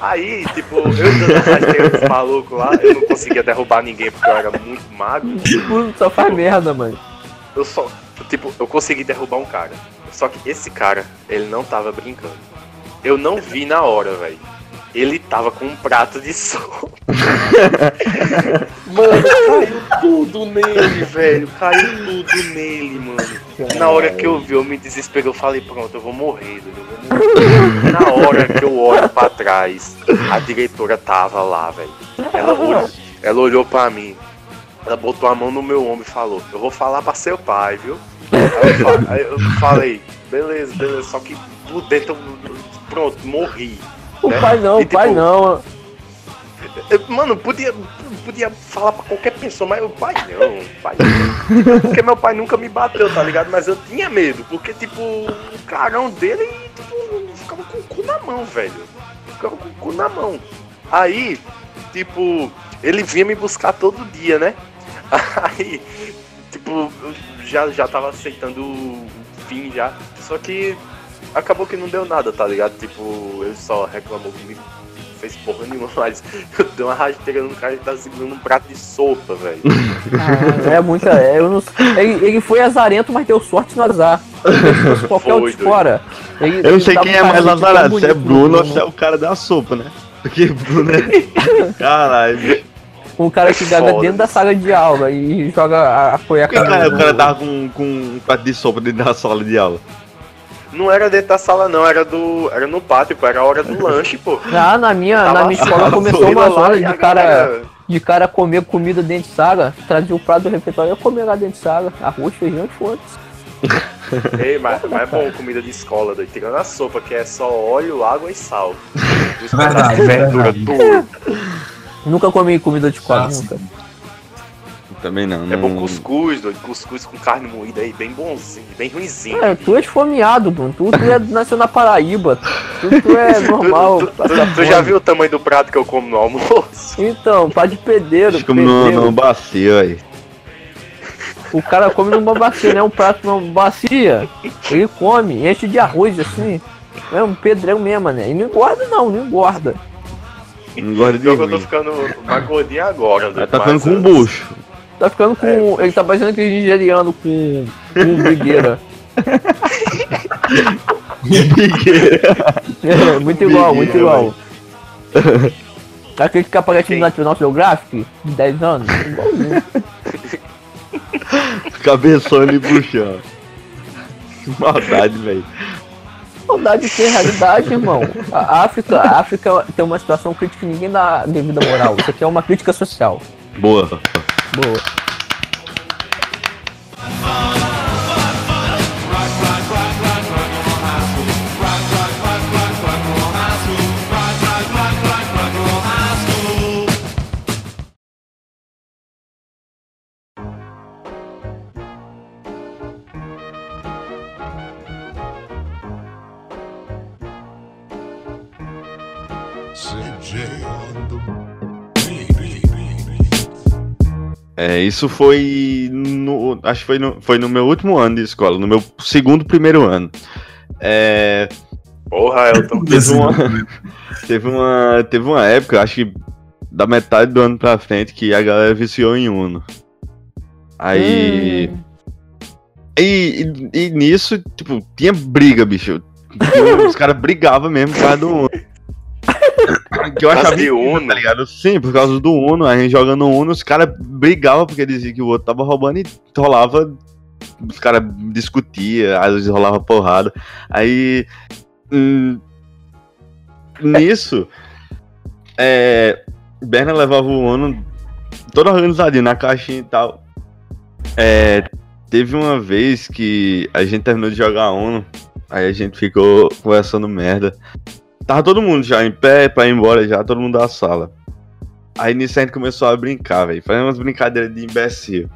Aí, tipo, eu dando rasteira dos malucos lá, eu não conseguia derrubar ninguém porque eu era muito magro. Tudo só faz merda, mano. Eu só, tipo, eu consegui derrubar um cara. Só que esse cara, ele não tava brincando. Eu não vi na hora, velho. Ele tava com um prato de sopa. mano, caiu tudo nele, velho. Caiu tudo nele, mano. Na hora que eu vi, eu me desesperei. Eu falei, pronto, eu vou morrer, eu vou morrer. Na hora que eu olho pra trás, a diretora tava lá, velho. Ela olhou, ela olhou pra mim. Ela botou a mão no meu ombro e falou: Eu vou falar pra seu pai, viu? Aí eu, falei: Beleza, beleza. Só que por dentro, pronto, morri. O né? pai não, E, o pai tipo, não. eu- Mano, podia, podia falar pra qualquer pessoa, mas o pai não, o pai não. Porque meu pai nunca me bateu, tá ligado? Mas eu tinha medo, porque, tipo, o carão dele, tipo, ficava com o cu na mão, velho. Ficava com o cu na mão. Aí, tipo, ele vinha me buscar todo dia, né? Aí, tipo, eu já, já tava aceitando o fim já. Só que acabou que não deu nada, tá ligado? Tipo, ele só reclamou comigo. não Fez porra nenhuma, mas eu dei uma rasteira no cara que tava segurando um prato de sopa, velho. Caralho, é muita. é, eu não, ele, ele foi azarento, mas deu sorte no azar. Qualquer Foi, outro de doido. fora. ele- Eu não sei quem é um mais azarado, se é Bruno ou Bruno. se é o cara da sopa, né? Porque Bruno é. Caralho. Um cara que gaga Foda. dentro da sala de aula e joga a, a foi a Por que cara. o cara tava com, com um prato de sopa dentro da sala de aula? Não era dentro da sala, não, era do. Era no pátio, pô, era a hora do lanche, pô. Ah, na minha, Tava na minha escola começou uma lá zona e a de cara, galera- de cara comer comida dentro de sala, trazia o prato do refeitório e comer lá dentro de sala. Arroz, feijão e foda-se. Ei, mas, mas é bom comida de escola, doido. Tirando a sopa, que é só óleo, água e sal. Verdade, verdura tudo. Nunca comi comida de escola, Ah, sim. nunca. Também não. É bom não- cuscuz, doido. Cuscuz com carne moída aí, bem bonzinho, bem ruimzinho. É, tu é esfomeado, Bruno. Tu, tu é, nasceu na Paraíba. Tu, tu é normal. tu- passa tu- tu já viu o tamanho do prato que eu como no almoço? Então, pá de pedreiro. Acho que no, pedreiro. no bacia aí. O cara come numa bacia, né? Um prato numa bacia. Ele come, enche de arroz assim. É um pedrão mesmo, né? E não engorda não, não engorda. Não gosto de que eu tô ficando mais gordinho agora, tá ficando com um bucho. Tá ficando com. É. ele tá parecendo aquele nigeriano com. com brigueira. É, muito igual, muito Brigueira, igual. Aquele que aparece no National Geographic, de 10 anos. Igualzinho. Cabeçona e buchão. Que maldade, velho. Saudade de ter realidade, irmão. A África, a África tem uma situação crítica que ninguém dá devida moral. Isso aqui é uma crítica social. Boa. Boa. É, isso foi no. Acho que foi no, foi no meu último ano de escola, no meu segundo primeiro ano. É, Porra, Elton. teve, uma, teve, uma, teve uma época, acho que da metade do ano pra frente, que a galera viciou em Uno. Aí. Hum. E, e- e nisso, tipo, tinha briga, bicho. Os caras brigavam mesmo por causa do Uno. Que eu achava de Uno? tá ligado? Sim, por causa do Uno, a gente jogando Uno, os caras brigavam porque diziam que o outro tava roubando e rolava. Os caras discutiam, às vezes rolava porrada. Aí. hum, nisso. É. Berna levava o Uno todo organizadinho na caixinha e tal. É, teve uma vez que a gente terminou de jogar ONU, aí a gente ficou conversando merda. Tava todo mundo já em pé pra ir embora já, todo mundo da sala. Aí nisso a gente começou a brincar, velho. Fazendo umas brincadeiras de imbecil.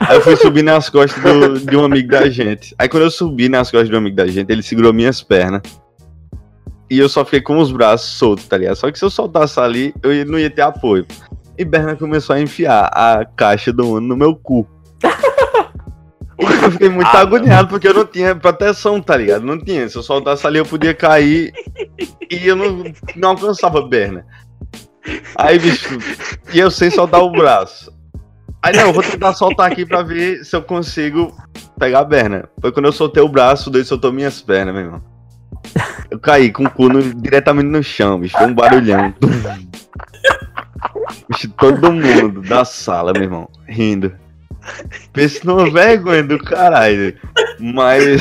Aí eu fui subir nas costas do- de um amigo da gente. Aí quando eu subi nas costas de um amigo da gente, ele segurou minhas pernas. E eu só fiquei com os braços soltos, tá ligado? Só que se eu soltasse ali, eu não ia ter apoio. E Berna começou a enfiar a caixa do Uno no meu cu. Eu fiquei muito Ah, agoniado porque eu não tinha proteção, tá ligado? Não tinha. Se eu soltasse ali, eu podia cair e eu não, não alcançava a Berna. Aí, bicho, e eu sem soltar o braço. Aí, não, eu vou tentar soltar aqui pra ver se eu consigo pegar a Berna. Foi quando eu soltei o braço, o doido soltou minhas pernas, meu irmão. Eu caí com o cu no- diretamente no chão, bicho. Foi um barulhão. Bicho, todo mundo da sala, meu irmão, rindo. Pensa numa vergonha do caralho. Mas.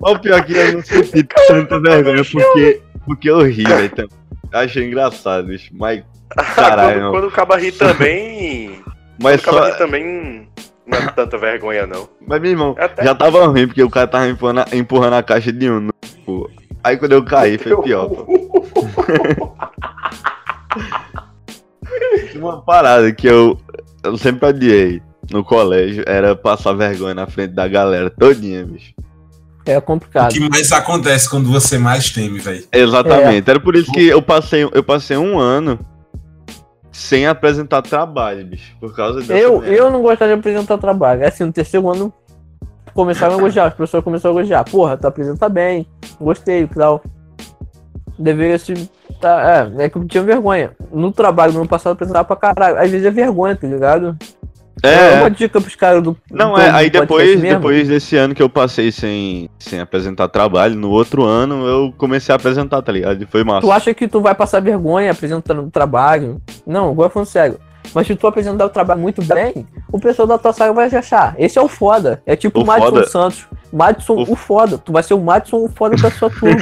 o pior é que eu não senti tanta vergonha porque, porque eu ri, velho. Então, Achei engraçado, bicho. Mas, Caralho, quando, quando o caba ri também. mas quando o caba só. ri também. Não é tanta vergonha, não. Mas, meu irmão, Até já tava ruim porque o cara tava empurrando, a- empurrando a caixa de um. Pô. Aí quando eu caí, foi pior. Uma parada que eu, eu sempre odiei no colégio era passar vergonha na frente da galera todinha, bicho. É O complicado. que mais acontece quando você mais teme, velho? Exatamente. Era por isso que eu passei, eu passei um ano sem apresentar trabalho, bicho. Por causa dessa Eu, merda. eu não gostaria de apresentar trabalho. Assim, no terceiro ano começaram a elogiar, os professores começaram a elogiar. Porra, tu apresenta bem, gostei e tal. Deveria se. Tá, é, é que eu tinha vergonha. No trabalho, no ano passado, eu apresentava pra caralho. Às vezes é vergonha, tá ligado? É, uma dica pros caras do. Não, do- é, aí depois, depois desse ano que eu passei sem, sem apresentar trabalho, no outro ano eu comecei a apresentar, tá ligado? E foi massa. Tu acha que tu vai passar vergonha apresentando trabalho? Não, agora falando sério. Mas se tu apresentar o trabalho muito bem, o pessoal da tua sala vai achar. Esse é o foda. É tipo O o Madison foda- Santos. Madison, O- o... foda. Tu vai ser o Madison o foda da sua turma.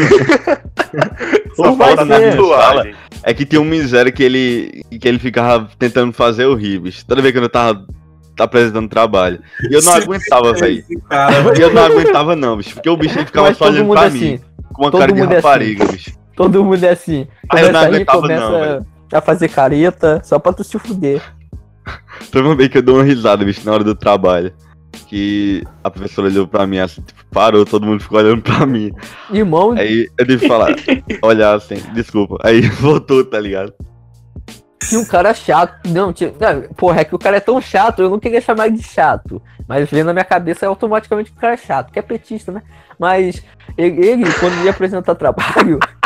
Só falta na tatuagem. É que tinha um miséria que ele, que ele ficava tentando fazer o rir, bicho. Toda vez que eu tava apresentando trabalho. E eu não Você aguentava, velho. E eu não aguentava, não, bicho. Porque o bicho ele ficava Mas só olhando pra é mim. assim. Com uma Todo cara de mundo é assim. rapariga, bicho. Todo mundo é assim. Ah, eu não Começa aguentava começa não, velho. a fazer careta, só pra tu se fuder. Uma vez que eu dou uma risada, bicho, na hora do trabalho. Que a professora olhou pra mim assim, tipo, parou, todo mundo ficou olhando pra mim. Irmão, Aí eu tive que falar, olhar assim, desculpa. Aí voltou, tá ligado? tinha um cara chato. Não, tinha. Não, porra, é que o cara é tão chato, eu não queria chamar ele de chato. Mas veio na minha cabeça automaticamente que o cara é chato, que é petista, né? Mas ele, ele, quando ia apresentar trabalho,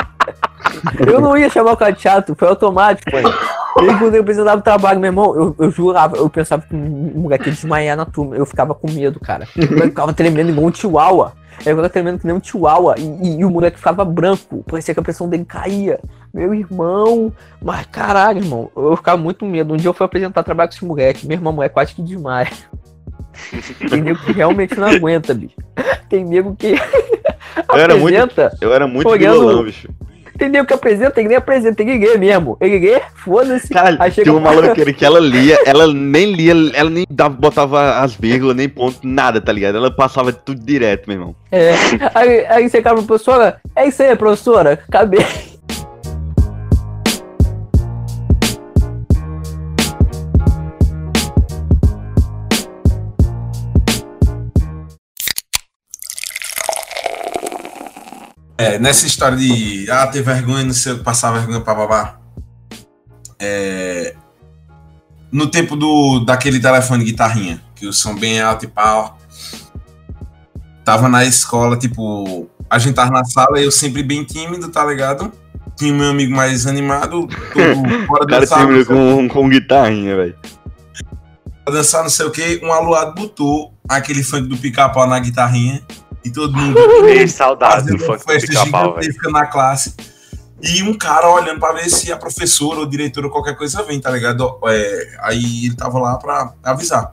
eu não ia chamar o cara de chato, foi automático, mano. Ele, quando ele apresentava trabalho, meu irmão, eu, eu jurava, eu pensava que um moleque ia desmaiar na turma. Eu ficava com medo, cara. Eu ficava tremendo igual um chihuahua. Eu ficava tremendo que nem um chihuahua. E, e- e o moleque ficava branco. Parecia que a pressão dele caía. Meu irmão. Mas caralho, irmão. Eu ficava muito medo. Um dia eu fui apresentar trabalho com esse moleque. Meu irmão, moleque quase que desmaia. Tem nego que realmente não aguenta, bicho. Tem nego que Eu era muito-. Eu era muito Olhando- vilão, bicho. Tem nego que apresenta, ele nem apresenta, tem que ler mesmo. Ele lê, foda-se. Caralho, Aí chega tinha um uma maloqueira que ela lia, ela nem lia, ela nem dava, botava as vírgulas, nem ponto, nada, tá ligado? Ela passava tudo direto, meu irmão. É. Aí, aí você acaba, professora, é isso aí, professora, acabei. É, nessa história de ah, ter vergonha, não sei o que, passar vergonha pra babá. É, no tempo do daquele telefone guitarrinha, que o som bem alto e pau. Tava na escola, tipo, a gente tava na sala eu sempre bem tímido, tá ligado? Tinha o meu amigo mais animado, todo fora cara dançar, tímido com, com guitarrinha, velho. pra dançar não sei o que, um aluado botou aquele funk do pica-pau na guitarrinha e todo mundo Ei, saudade do funk festa gigantesca na classe. E um cara olhando pra ver se a professora ou diretora ou qualquer coisa vem, tá ligado? É, aí ele tava lá pra avisar.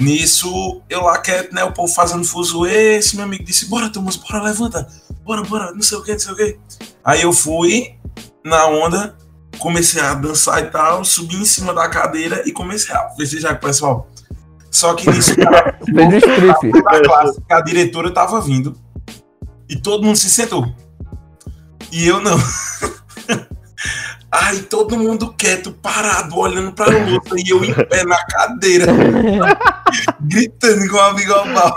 Nisso, eu lá quieto, né? O povo fazendo fuso. Esse meu amigo disse: Bora, Thomas, bora, levanta. Bora, bora, não sei o que, não sei o que. Aí eu fui na onda, comecei a dançar e tal, subi em cima da cadeira e comecei a festejar com o pessoal. Só que nisso strip. na classe a diretora tava vindo. E todo mundo se sentou. E eu não. Aí todo mundo quieto, parado, olhando pra luta, e eu em pé na cadeira, gritando igual um amigo ao mal.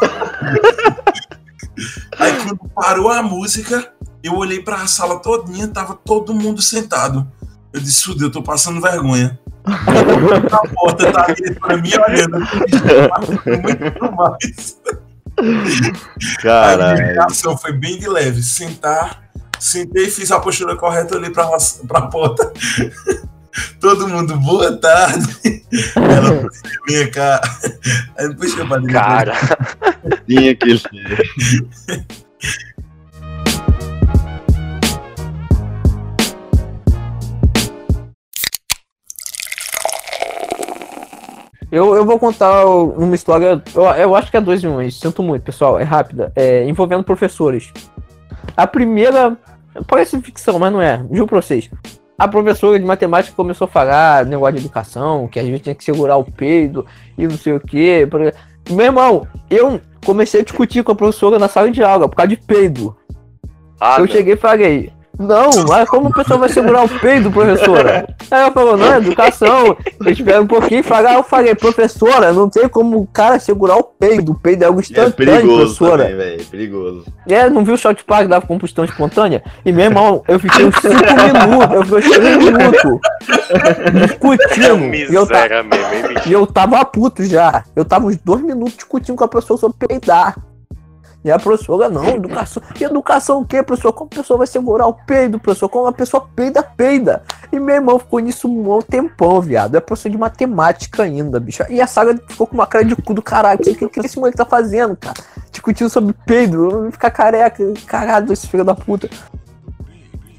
Aí quando parou a música, eu olhei pra sala todinha, tava todo mundo sentado. Eu disse, fudeu, eu tô passando vergonha. Na porta tá a diretora me olhando. Muito mais. A Caralho. minha reação foi bem de leve. Sentar, sentei, fiz a postura correta, olhei pra, pra porta. Todo mundo, boa tarde. Ela vem cá. Aí pra dentro. Cara, Tinha que ser. Eu, eu vou contar uma história. Eu, eu acho que é dois em um, sinto muito, pessoal. É rápida. É, envolvendo professores. A primeira. Parece ficção, mas não é. Juro pra vocês. A professora de matemática começou a falar negócio de educação, que a gente tinha que segurar o peido e não sei o quê. Meu irmão, eu comecei a discutir com a professora na sala de aula por causa de peido. ah, eu não. cheguei e falei, não, mas como a pessoa vai segurar o peido, professora? Aí ela falou, não, é educação. Eu espero um pouquinho falei, ah, eu falei, professora, não tem como o cara segurar o peido. O peido é algo É instantâneo, perigoso professora. também, velho. Perigoso. É, não viu o Shot Park dava combustão espontânea? E meu irmão, eu fiquei uns 5 minutos, eu fiquei uns 3 minutos É discutindo. E eu, ta- mesmo, e eu tava puto já. Eu tava uns dois minutos discutindo com a professora sobre peidar. E a professora, não, educação. E educação o quê, professor? Como a pessoa vai segurar o peido, professor? Como a pessoa peida, peida. E meu irmão ficou nisso um bom tempão, viado. É professor de matemática ainda, bicho. E a saga ficou com uma cara de cu do caralho. O que, que esse moleque tá fazendo, cara? Discutindo sobre peido. Ficar careca. Caralho, esse filho da puta.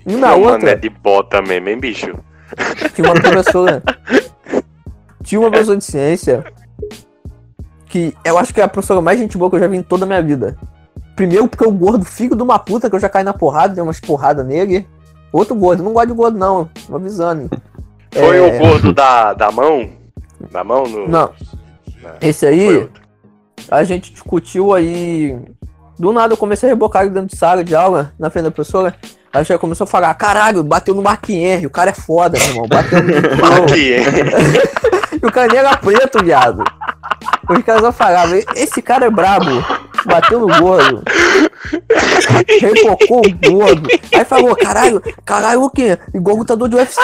E na Meu mano outra. é de bota mesmo, hein, bicho? Tinha uma professora. Tinha uma professora de ciência. Que eu acho que é a professora mais gente boa que eu já vi em toda a minha vida. Primeiro porque o gordo, filho de uma puta, que eu já caí na porrada, dei umas porradas nele. Outro gordo, não gosto de gordo, não. Tô avisando. Foi É, o gordo da, da mão? Da mão? No... Não. Esse aí, a gente discutiu aí. Do nada eu comecei a rebocar ele dentro de sala de aula, na frente da professora. Aí já começou a falar, caralho, bateu no Henry, o cara é foda, meu irmão. Bateu no. E o cara nem era preto, viado. Os caras só falavam, esse cara é brabo. Bateu no gordo. Repocou o gordo. Aí falou, caralho, caralho o quê? Igual lutador de UFC,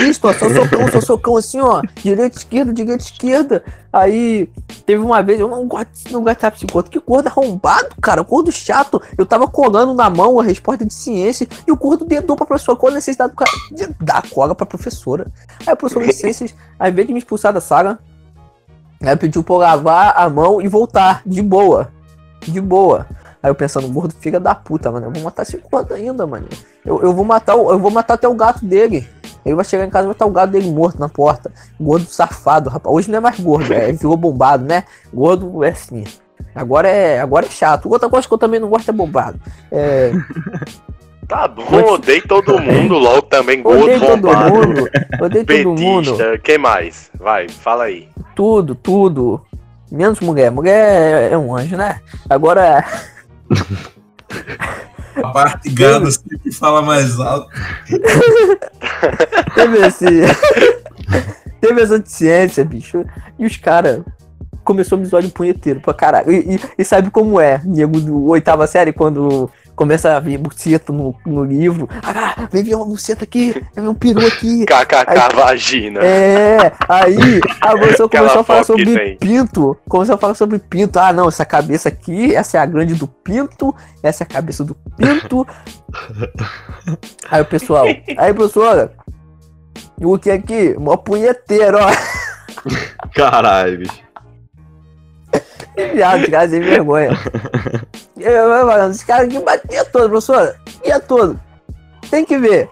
listo, ó, só socão, só socão assim, ó. Direita, esquerda, direita, esquerda. Aí, teve uma vez, eu não gosto, não gosto de psicólogo. Que gordo arrombado, cara. Gordo chato. Eu tava colando na mão a resposta de ciência e o gordo dedou pra professora. Qual a necessidade do cara de dar cola pra professora? Aí a professora de ciências, ao invés de me expulsar da sala, ela pediu pra eu lavar a mão e voltar, de boa. De boa. Aí eu pensando, gordo filha da puta, mano. Eu vou matar esse gordo ainda, mano. Eu, eu vou matar o, eu vou matar até o gato dele. Ele vai chegar em casa e vai estar o gato dele morto na porta. Gordo safado, rapaz. Hoje não é mais gordo, é, ficou bombado, né? Gordo é assim. Agora é, agora é chato. Outra coisa que eu também não gosto é bombado. É, Tá bom, odeio todo mundo logo também, odeio gordo todo bombado. mundo. Odeio todo mundo. Petista, que mais? Vai, fala aí. Tudo, tudo. Menos mulher. Mulher é um anjo, né? Agora. A parte gado sempre fala mais alto. Teve esse. Teve essa ciência, bicho. E os caras. Começou o episódio punheteiro pra caralho. E, e- e sabe como é, nego do oitava série, quando começa a vir buceta no, no livro. Ah, vem ver uma buceta aqui, vem ver um peru aqui. KKK vagina. É, aí a pessoa começou a falar sobre tem. pinto. Começou a falar sobre pinto. Ah, não, essa cabeça aqui, essa é a grande do pinto, essa é a cabeça do pinto. Aí o pessoal, aí professora, o que aqui? Mó punheteiro, ó. Caralho, bicho. Viado, os caras sem vergonha. Eu, eu falando, esse cara aqui batia todo, professora. Ia todo. Tem que ver.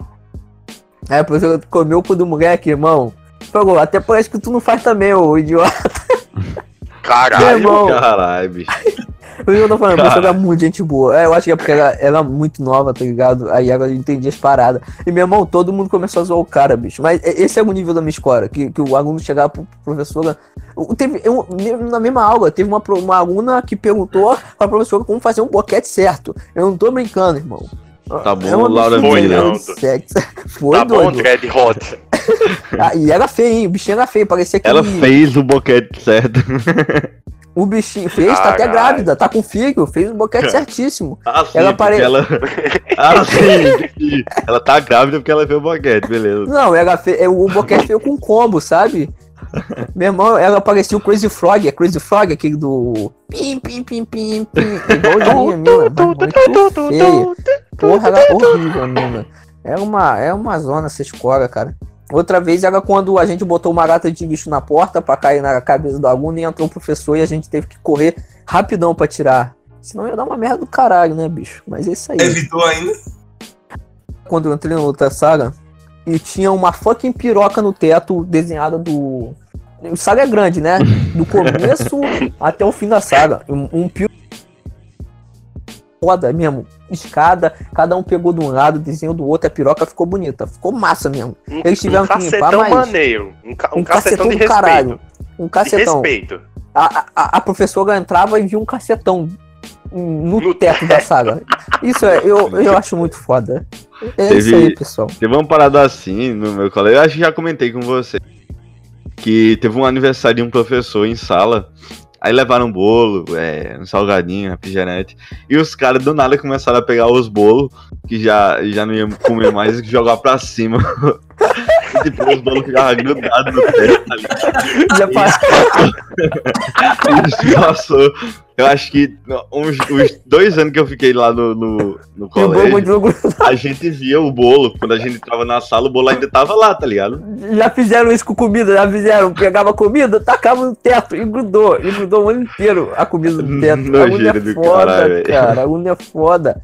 Aí a professora comeu o cu do moleque, irmão. Falou, até parece que tu não faz também, ô idiota. Caralho. irmão, Caralho, bicho. Por isso que eu tô falando, a professora era muito gente boa. É, eu acho que é porque ela era muito nova, tá ligado? Aí ela entendia as paradas. E meu irmão, todo mundo começou a zoar o cara, bicho. Mas esse é o nível da minha escola, que, que o aluno chegava pro professora. o- Teve, eu- na mesma aula, teve uma, uma aluna que perguntou pra professora como fazer um boquete certo. Eu não tô brincando, irmão. Tá bom, É Laura absurda, Foi, né, tá bom, doido. Dread Hot. Ah, e era feio, hein? O bichinho era feio, parecia que Ela fez o boquete certo. o bichinho fez, tá até Caralho. grávida, tá com filho, fez o boquete certíssimo. Ah, sim, Ela porque pare- ela... Ah, sim. Ela tá grávida porque ela fez o boquete, beleza. Não, ela fez, é, o boquete veio com combo, sabe? Meu irmão, ela parecia o Crazy Frog, é Crazy Frog, aquele do. Pim, pim, pim, pim, pim. Igualzinho a mina, mas muito feia. Porra, era horrível a mina. É uma, é uma zona essa escola, cara. Outra vez era quando a gente botou uma lata de lixo na porta pra cair na cabeça do aluno e entrou o professor e a gente teve que correr rapidão pra tirar. Senão ia dar uma merda do caralho, né, bicho? Mas é isso aí Evitou ainda? quando eu entrei na outra saga e tinha uma fucking piroca no teto desenhada do. O saga é grande, né? Do começo até o fim da saga. Um, um pio. Foda mesmo. Escada, cada um pegou de um lado, desenho do outro, a piroca ficou bonita. Ficou massa mesmo. Um, Eles tiveram um que limpar mais. maneiro. Um, ca- um Um cacetão, cacetão de do respeito. caralho. Um De cacetão. respeito. A, a, a professora entrava e via um cacetão no, No teto da saga. Isso é, eu, eu acho muito foda. É isso Teve- aí, pessoal. Teve uma parada assim no meu colégio, eu acho que já comentei com você. Que teve um aniversário de um professor em sala. Aí levaram bolo, é, um salgadinho, refrigerante. E os caras do nada começaram a pegar os bolos, que já, já não iam comer mais, e jogar pra cima. e tipo, os bolos ficavam grudados no teto ali. Já pa- Isso passou. Eu acho que uns, uns dois anos que eu fiquei lá no, no, no o bolo colégio, grudado. a gente via o bolo. Quando a gente entrava na sala, o bolo ainda tava lá, tá ligado? Já fizeram isso com comida, já fizeram. Pegava comida, tacava no teto e grudou. E grudou o ano inteiro a comida no teto. A Nojeira é do foda, caralho, velho. cara. A Luna é foda.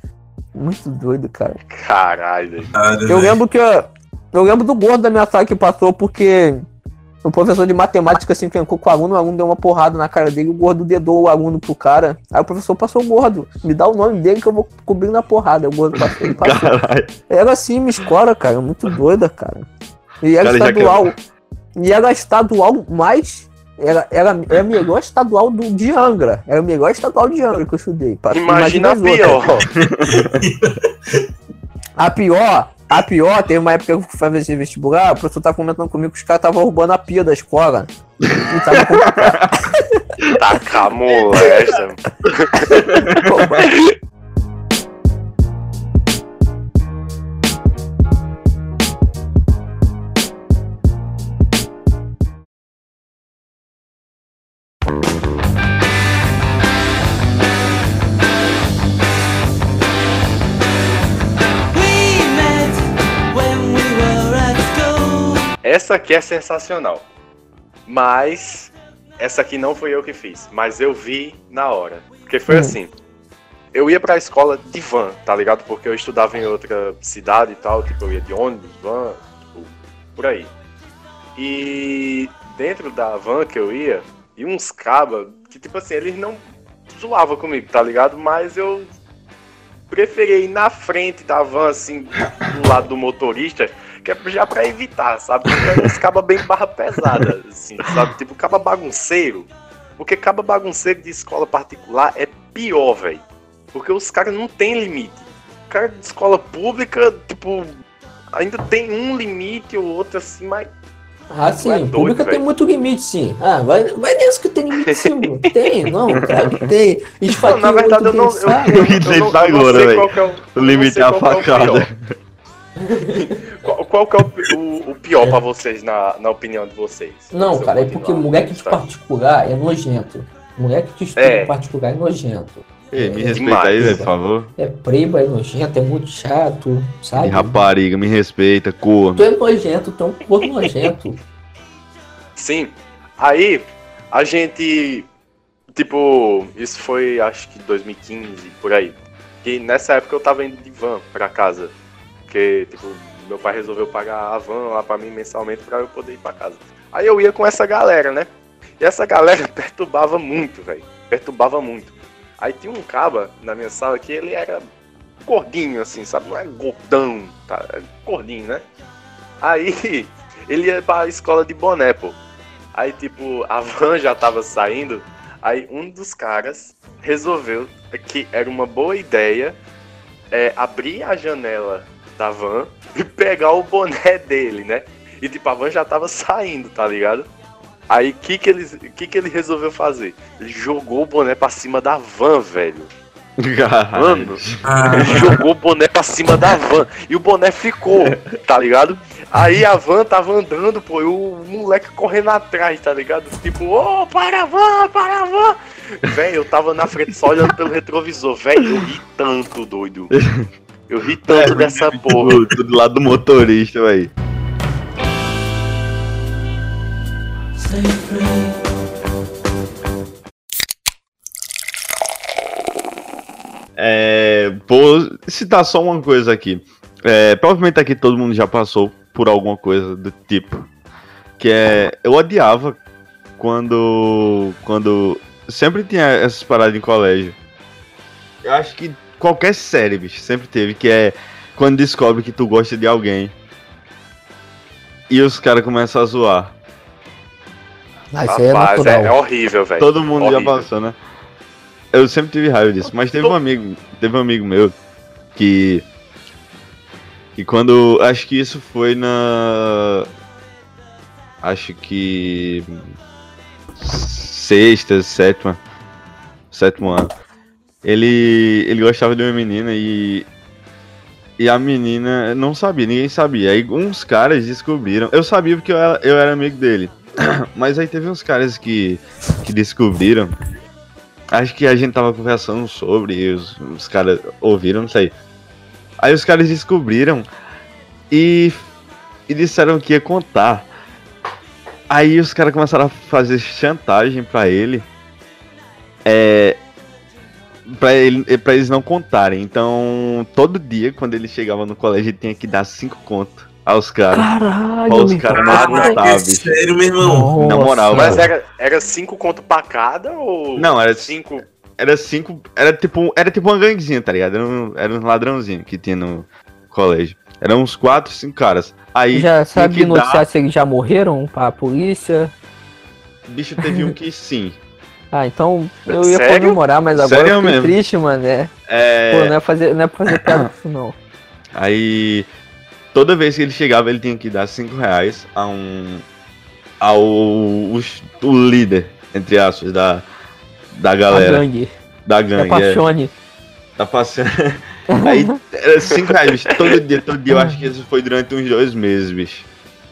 Muito doido, cara. Caralho. Eu lembro que. Eu, eu lembro do gordo da minha sala que passou porque o professor de matemática se enfrencou com o aluno, o aluno deu uma porrada na cara dele, o gordo dedou o aluno pro cara. Aí o professor passou o gordo. Me dá o nome dele que eu vou cobrir na porrada. O gordo passou, ele passou. Caralho. Era assim, minha escola, cara, muito doida, cara. E era Cara, estadual. E era estadual mais. Era, era, era a melhor estadual do, de Angra. Era o melhor estadual de Angra que eu estudei. Pa- Imagina a outras. pior. A pior, a pior, teve uma época que eu fui fazer esse vestibular, o professor tava comentando comigo que os caras estavam roubando a pia da escola. E tava com- Taca a molesta. Essa aqui é sensacional. Mas essa aqui não foi eu que fiz, mas eu vi na hora. Porque foi Hum. assim. Eu ia pra escola de van, tá ligado? Porque eu estudava em outra cidade e tal, tipo, eu ia de ônibus, van, tipo, por aí. E dentro da van que eu ia, e uns cabas que, tipo assim, eles não zoavam comigo, tá ligado? Mas eu preferi ir na frente da van, assim, do lado do motorista, que é já pra evitar, sabe? É uns cabas bem barra pesada, assim, sabe? Tipo, caba bagunceiro. Porque caba bagunceiro de escola particular é pior, velho. Porque os caras não tem limite. O cara de escola pública, tipo, ainda tem um limite ou outro assim, mas Ah, sim, É doido, pública tem velho. muito limite, sim. Ah, vai, vai nessa que tem limite, sim. mano. tem, não, cara, tem. Esfaqueia Não, na verdade, eu não. Eu, eu, eu, não- tá eu não agora, sei velho. qual que é o. eu limite é a é facada. pior. Qual, qual que é o, o, o pior pra vocês, na, na opinião de vocês? Não, cara, é porque moleque de particular é nojento. Moleque que estuda É. particular é nojento. Ei, me É respeita aí, velho, por favor. É preba, é nojento, é muito chato, sabe? E rapariga, me respeita, corno. Tu é nojento, tu é um corpo nojento. Sim. Aí, a gente. Tipo, isso foi acho que 2015, por aí. E nessa época eu tava indo de van pra casa. Porque, tipo, meu pai resolveu pagar a van lá pra mim mensalmente pra eu poder ir pra casa. Aí eu ia com essa galera, né? E essa galera perturbava muito, velho. Perturbava muito. Aí tinha um caba na minha sala que ele era gordinho, assim, sabe? Não é gordão, tá? É gordinho, né? Aí ele ia pra escola de boné, pô. Aí, tipo, a van já tava saindo. Aí um dos caras resolveu que era uma boa ideia é, abrir a janela da van e pegar o boné dele, né? E tipo, a van já tava saindo, tá ligado? Aí o que, que, ele, que, que ele resolveu fazer? Ele jogou o boné pra cima da van, velho. Mano, ele jogou o boné pra cima da van. E o boné ficou, tá ligado? Aí a van tava andando, pô, e o moleque correndo atrás, tá ligado? Tipo, ô, para a van, para a van! Velho, eu tava na frente só olhando pelo retrovisor, velho, eu ri tanto, doido. Eu ri tanto dessa porra. Do, do lado do motorista, velho. Free. É, vou citar só uma coisa aqui. É, provavelmente aqui todo mundo já passou por alguma coisa do tipo. Que é. Eu odiava quando. Quando. Sempre tinha essas paradas em colégio. Eu acho que qualquer série, bicho, sempre teve, que é quando descobre que tu gosta de alguém. E os caras começam a zoar. Ah, isso aí é Rapaz, é, natural. é horrível, velho. Todo mundo já Horrível. passou, né? Eu sempre tive raiva disso, mas teve um amigo, teve um amigo meu que que quando acho que isso foi na acho que sexta, sétima, sétimo ano. Ele ele gostava de uma menina e e a menina não sabia, ninguém sabia. Aí uns caras descobriram. Eu sabia porque eu era, eu era amigo dele. Mas aí teve uns caras que, que descobriram. Acho que a gente tava conversando sobre, e os, os caras ouviram, não sei. Aí os caras descobriram e, e disseram que ia contar. Aí os caras começaram a fazer chantagem pra ele. É. Pra, ele, pra eles não contarem. Então, todo dia, quando ele chegava no colégio, ele tinha que dar cinco contos aos caras. Caralho, Pra os meu caras é bicho. sério, meu irmão. Na moral, Mas era, era cinco conto pra cada ou. Não, era cinco. Era cinco. Era tipo, era tipo uma ganguezinha, tá ligado? Era um, era um ladrãozinho que tinha no colégio. Eram uns quatro, cinco caras. Aí, Já sabe que noticiar se eles já morreram pra polícia? bicho, teve um que sim. Ah, então eu ia Sério? comemorar, mas agora Sério eu fiquei mesmo? triste, mano. É. É, Pô, não é fazer, não é pra fazer piada com isso, não. Aí, toda vez que ele chegava, ele tinha que dar cinco reais a um. ao. o, o líder, entre aspas, da, da galera. gangue. Da É gangue. é. paixone. Tá passando. Aí era 5 reais, bicho. Todo dia, todo dia. Eu acho que isso foi durante uns dois meses, bicho.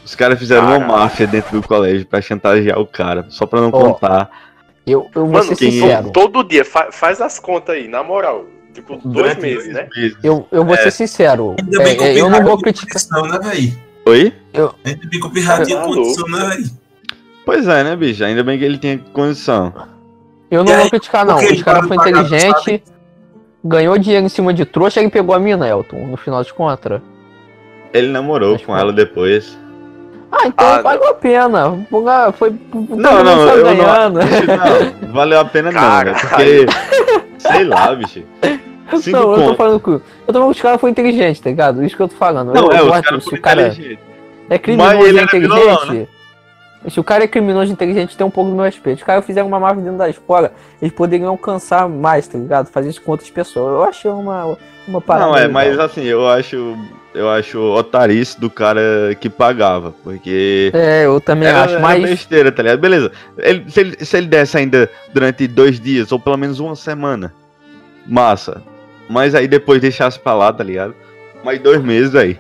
Os caras fizeram uma Caralho. máfia dentro do colégio pra chantagear o cara, só pra não Ó, contar. Eu, eu vou Mano, ser quem- sincero. todo dia, fa- faz as contas aí, na moral. Tipo, dois Durante meses, né? meses. Eu, eu vou É. ser sincero. Ainda É, bem que é, eu não vou criticar. condição, né, velho? Oi? Ainda bem que o Pirra tinha Tá condição, né, velho? Pois é, né, bicho? Ainda bem que ele tinha condição. Eu não E vou aí, criticar, não. Os caras ele foi inteligente, ganhou dinheiro em cima de trouxa e pegou a mina, Elton, no final de contas. Ele namorou Acho com que- ela depois. Ah, então Ah, valeu a pena. Foi. Não, não, eu ganhando. não. não, valeu a pena não, né? Caralho. Porque. Sei lá, bicho. Cinco Não, eu tô falando que. Eu tô falando que os caras foram inteligentes, tá ligado? Isso que eu tô falando. Não, eu, é, eu os caras foram o cara inteligentes. é criminoso Mas ele era inteligente. vilão, Se o cara é criminoso inteligente, tem um pouco do meu respeito. Os caras fizeram uma máfia dentro da escola, eles poderiam alcançar mais, tá ligado? Fazer isso com outras pessoas. Eu achei uma, uma parada. Não, é, legal. mas assim, eu acho. Eu acho otarice do cara que pagava. Porque. É, eu também Era, acho, era mas. besteira, tá ligado? Beleza. Ele- se, ele, se ele desse ainda durante dois dias, ou pelo menos uma semana, massa. Mas aí depois deixasse pra lá, tá ligado? Mais dois meses aí.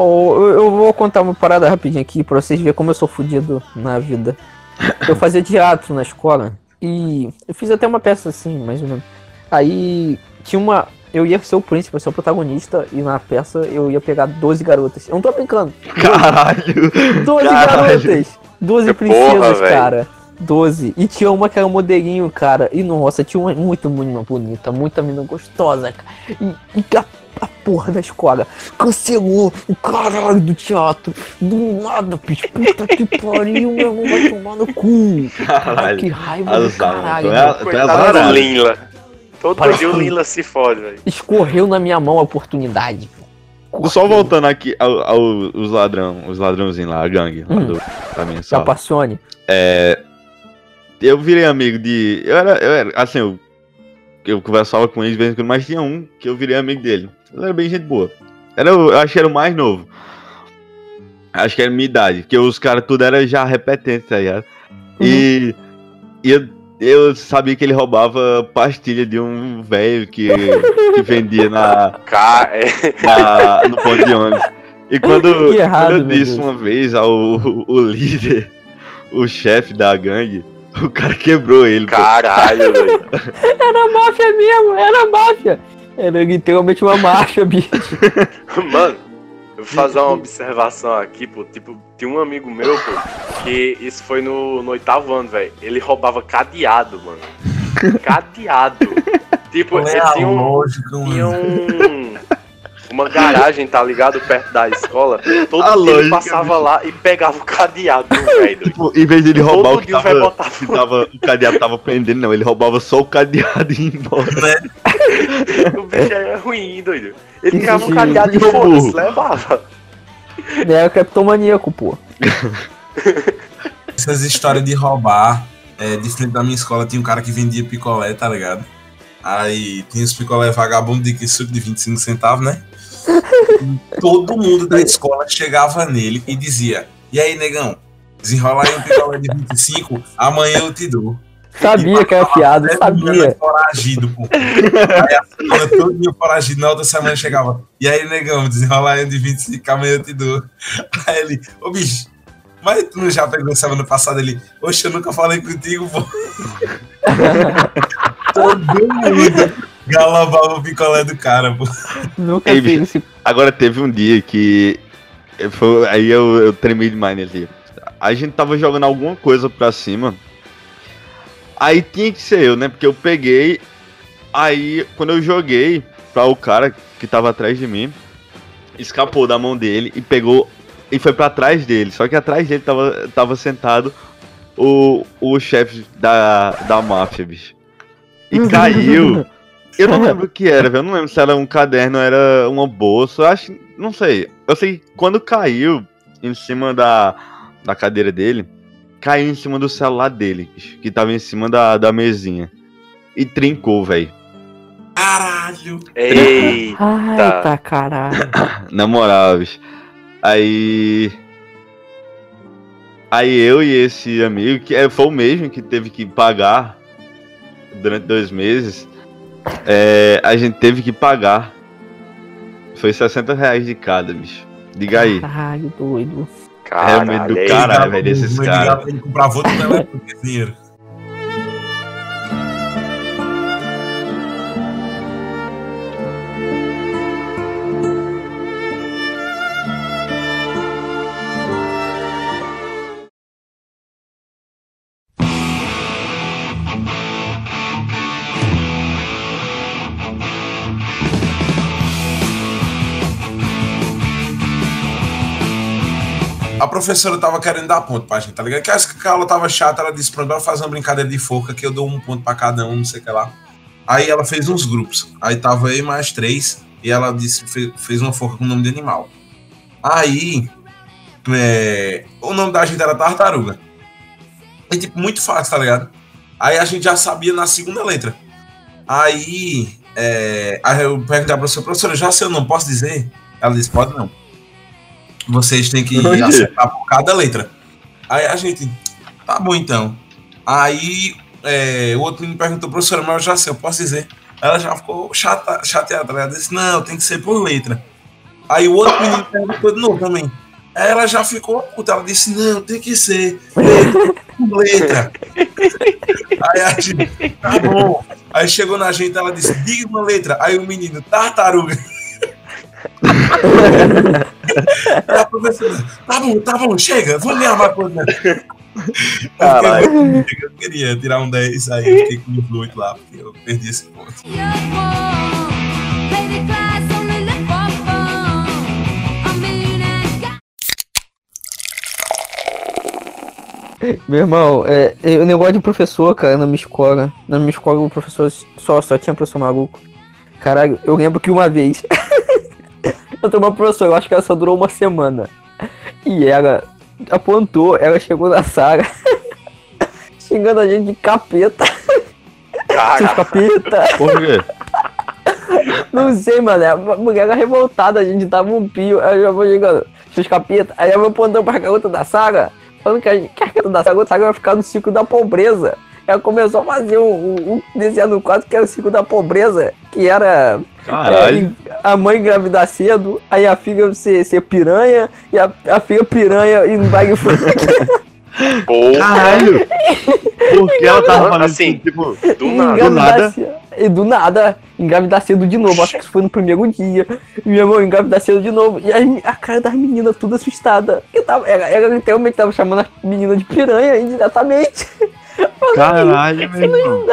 Ó, eu, vou contar uma parada rapidinho aqui pra vocês verem como eu sou fudido na vida. Eu fazia teatro na escola e eu fiz até uma peça assim, mais ou menos. Aí tinha uma. Eu ia ser o príncipe, ser o protagonista, e na peça eu ia pegar 12 garotas. Eu não tô brincando. Caralho! 12 Caralho. garotas! 12 Que princesas, porra, cara. 12. E tinha uma que era modelinho, cara. E nossa, tinha uma muito menina bonita, muita menina gostosa, cara. E, e a porra da escola. Cancelou o caralho do teatro. Do nada, bicho. Puta que pariu, meu irmão vai tomar no cu. Caralho. Que raiva do Azar, caralho. tu é- tu é Linla. Todo Parece dia o Linla se fode, velho. Escorreu na minha mão a oportunidade. Só voltando aqui ao, ao- os ladrão, os ladrãozinhos lá, a gangue lá Hum. do, também Se só. apaixone. É, eu virei amigo de. Eu era, eu era assim, eu, eu conversava com ele de vez em quando, mas tinha um que eu virei amigo dele. Ele era bem gente boa. Era, o- eu acho que era o mais novo. Acho que era minha idade, porque os caras tudo era já repetente, tá ligado? E, e eu, eu sabia que ele roubava pastilha de um velho que, que vendia na, é. na- no ponto de ônibus. E quando, errado, quando eu disse Deus. uma vez ao o líder, o chefe da gangue, o cara quebrou ele. Caralho, velho. Era máfia mesmo, era máfia. Era literalmente uma máfia, bicho. Mano, eu vou fazer uma observação aqui, pô. Tipo, tinha um amigo meu, pô, que isso foi no, no oitavo ano, velho. Ele roubava cadeado, mano. Cadeado. Tipo, Qual é ele a tinha um. lógica, Tinha mano? um. Uma garagem, tá ligado? Perto da escola. Todo A dia ele passava lá e pegava o cadeado do velho. doido. Tipo, em vez de ele roubar o Todo que dia o velho tava, botava. que tava- o cadeado tava prendendo, não, ele roubava só o cadeado e ia embora. O bicho era ruim, doido. Ele pegava o cadeado e Meu foda-se, levava. Era o Capitão Maníaco, pô. Essas histórias de roubar, é, de frente da minha escola tinha um cara que vendia picolé, tá ligado? Aí tinha os picolé vagabundo de que suco de 25 centavos, né? Todo mundo da escola chegava nele e dizia: E aí, negão, desenrola aí um picolé de 25, amanhã eu te dou. Sabia que era fiado, sabia. Foragido, pô. Aí a semana todo dia foragido, na outra semana chegava. E aí, negão, desenrola aí um de 25, amanhã eu te dou. Aí ele, ô bicho, mas tu não já pegou semana passada ele? Oxe, eu nunca falei contigo, pô. todo mundo galambava o picolé do cara, pô. Nunca Ei, fiz esse. Agora teve um dia que. foi- aí eu, eu tremi demais nesse dia. A gente tava jogando alguma coisa pra cima. Aí tinha que ser eu, né? Porque eu peguei. Aí quando eu joguei pra o cara que tava atrás de mim, escapou da mão dele e pegou. E foi pra trás dele. Só que atrás dele tava, tava sentado o, o chefe da, da máfia, bicho. E caiu. Eu não lembro o que era, velho. Eu não lembro se era um caderno ou era uma bolsa. Eu acho. Não sei. Eu sei que quando caiu em cima da, da cadeira dele, caiu em cima do celular dele, bicho, que tava em cima da, da mesinha. E trincou, velho. Caralho. Ei, Ai, tá caralho. Na moral, bicho. Aí. Aí eu e esse amigo, que é- foi o mesmo que teve que pagar durante dois meses, é, a gente teve que pagar. Foi 60 reais de cada, bicho. Diga aí. Caralho, doido. caralho. É, medo do. Caralho, velho, esses pro- caras. Ele comprava outro telefone com esse dinheiro. Professora tava querendo dar ponto pra gente, tá ligado? Que a aula tava chata, ela disse, pronto, bora fazer uma brincadeira de forca que eu dou um ponto pra cada um, não sei o que lá. Aí ela fez uns grupos. Aí tava eu mais três, e ela disse, fe- fez uma forca com o nome de animal. Aí, é, o nome da gente era Tartaruga. E, tipo, muito fácil, tá ligado? Aí a gente já sabia na segunda letra. Aí, é, aí eu perguntei pra professora, professora, já sei o nome, posso dizer? Ela disse, pode não. Vocês têm que acertar por cada letra. Aí a gente, tá bom então. Aí é, o outro menino perguntou, professora, mas eu já sei, eu posso dizer. Ela já ficou chata, chateada, ela disse, não, tem que ser por letra. Aí o outro menino perguntou de novo também. Aí ela já ficou puta, ela disse, não, tem que ser letra, por letra. Aí a gente, tá bom. Aí chegou na gente, ela disse, diga uma letra. Aí o menino, tartaruga. tá bom, tá bom, chega, vou ler uma coisa. Eu queria, eu queria tirar um 10 aí, eu fiquei com os 8 lá, porque eu perdi esse ponto. Meu irmão, é, é o negócio de professor, cara, na minha escola. Na minha escola, o professor só, só tinha professor maluco. Caralho, eu lembro que uma vez. eu tenho uma professora, eu acho que ela só durou uma semana. E ela apontou, ela chegou na sala. xingando a gente de capeta. Seus Cara, capeta. Por quê? Não sei, mano. A mulher era revoltada, a gente tava um pio. Aí eu já vou chegando, seus capeta. Aí eu vou apontando pra garota da saga, falando que a, gente, que a garota da saga, a saga vai ficar no ciclo da pobreza. Ela começou a fazer um, um, um desenho no quadro que era o ciclo da pobreza, que era Caralho. é, a mãe engravidar cedo, aí a filha ser, ser piranha, e a, a filha piranha e não vai porra, Caralho! Por que ela tava fazendo Assim? Tipo, do nada. Do nada? ce- E do nada, engravidar cedo de novo. Acho que isso foi no primeiro dia. E meu irmão, engravidar cedo de novo. E aí, a cara das meninas tudo assustada. Eu tava, ela, ela literalmente tava chamando as meninas de piranha indiretamente. Caralho, meu irmão.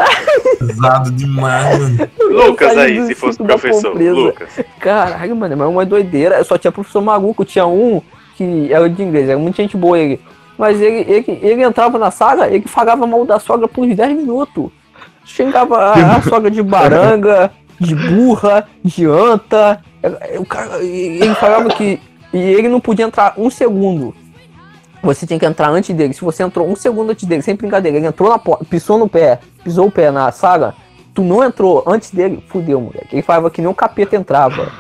Pesado demais, mano. Lucas Saiu aí, se fosse professor. pobreza. Lucas. Caralho, mano, mas é uma doideira. Só tinha professor maluco. Tinha um que era de inglês, era muita gente boa ele. Mas ele, ele, ele entrava na sala, ele falava mal da sogra por uns 10 minutos. Xingava a, a sogra de baranga, de burra, de anta. É, O cara, ele falava que e ele não podia entrar um segundo. Você tinha que entrar antes dele. Se você entrou um segundo antes dele, sem brincadeira, ele entrou na porta, pisou no pé, pisou o pé na sala, tu não entrou antes dele, fudeu, moleque. Ele falava que nem o capeta entrava.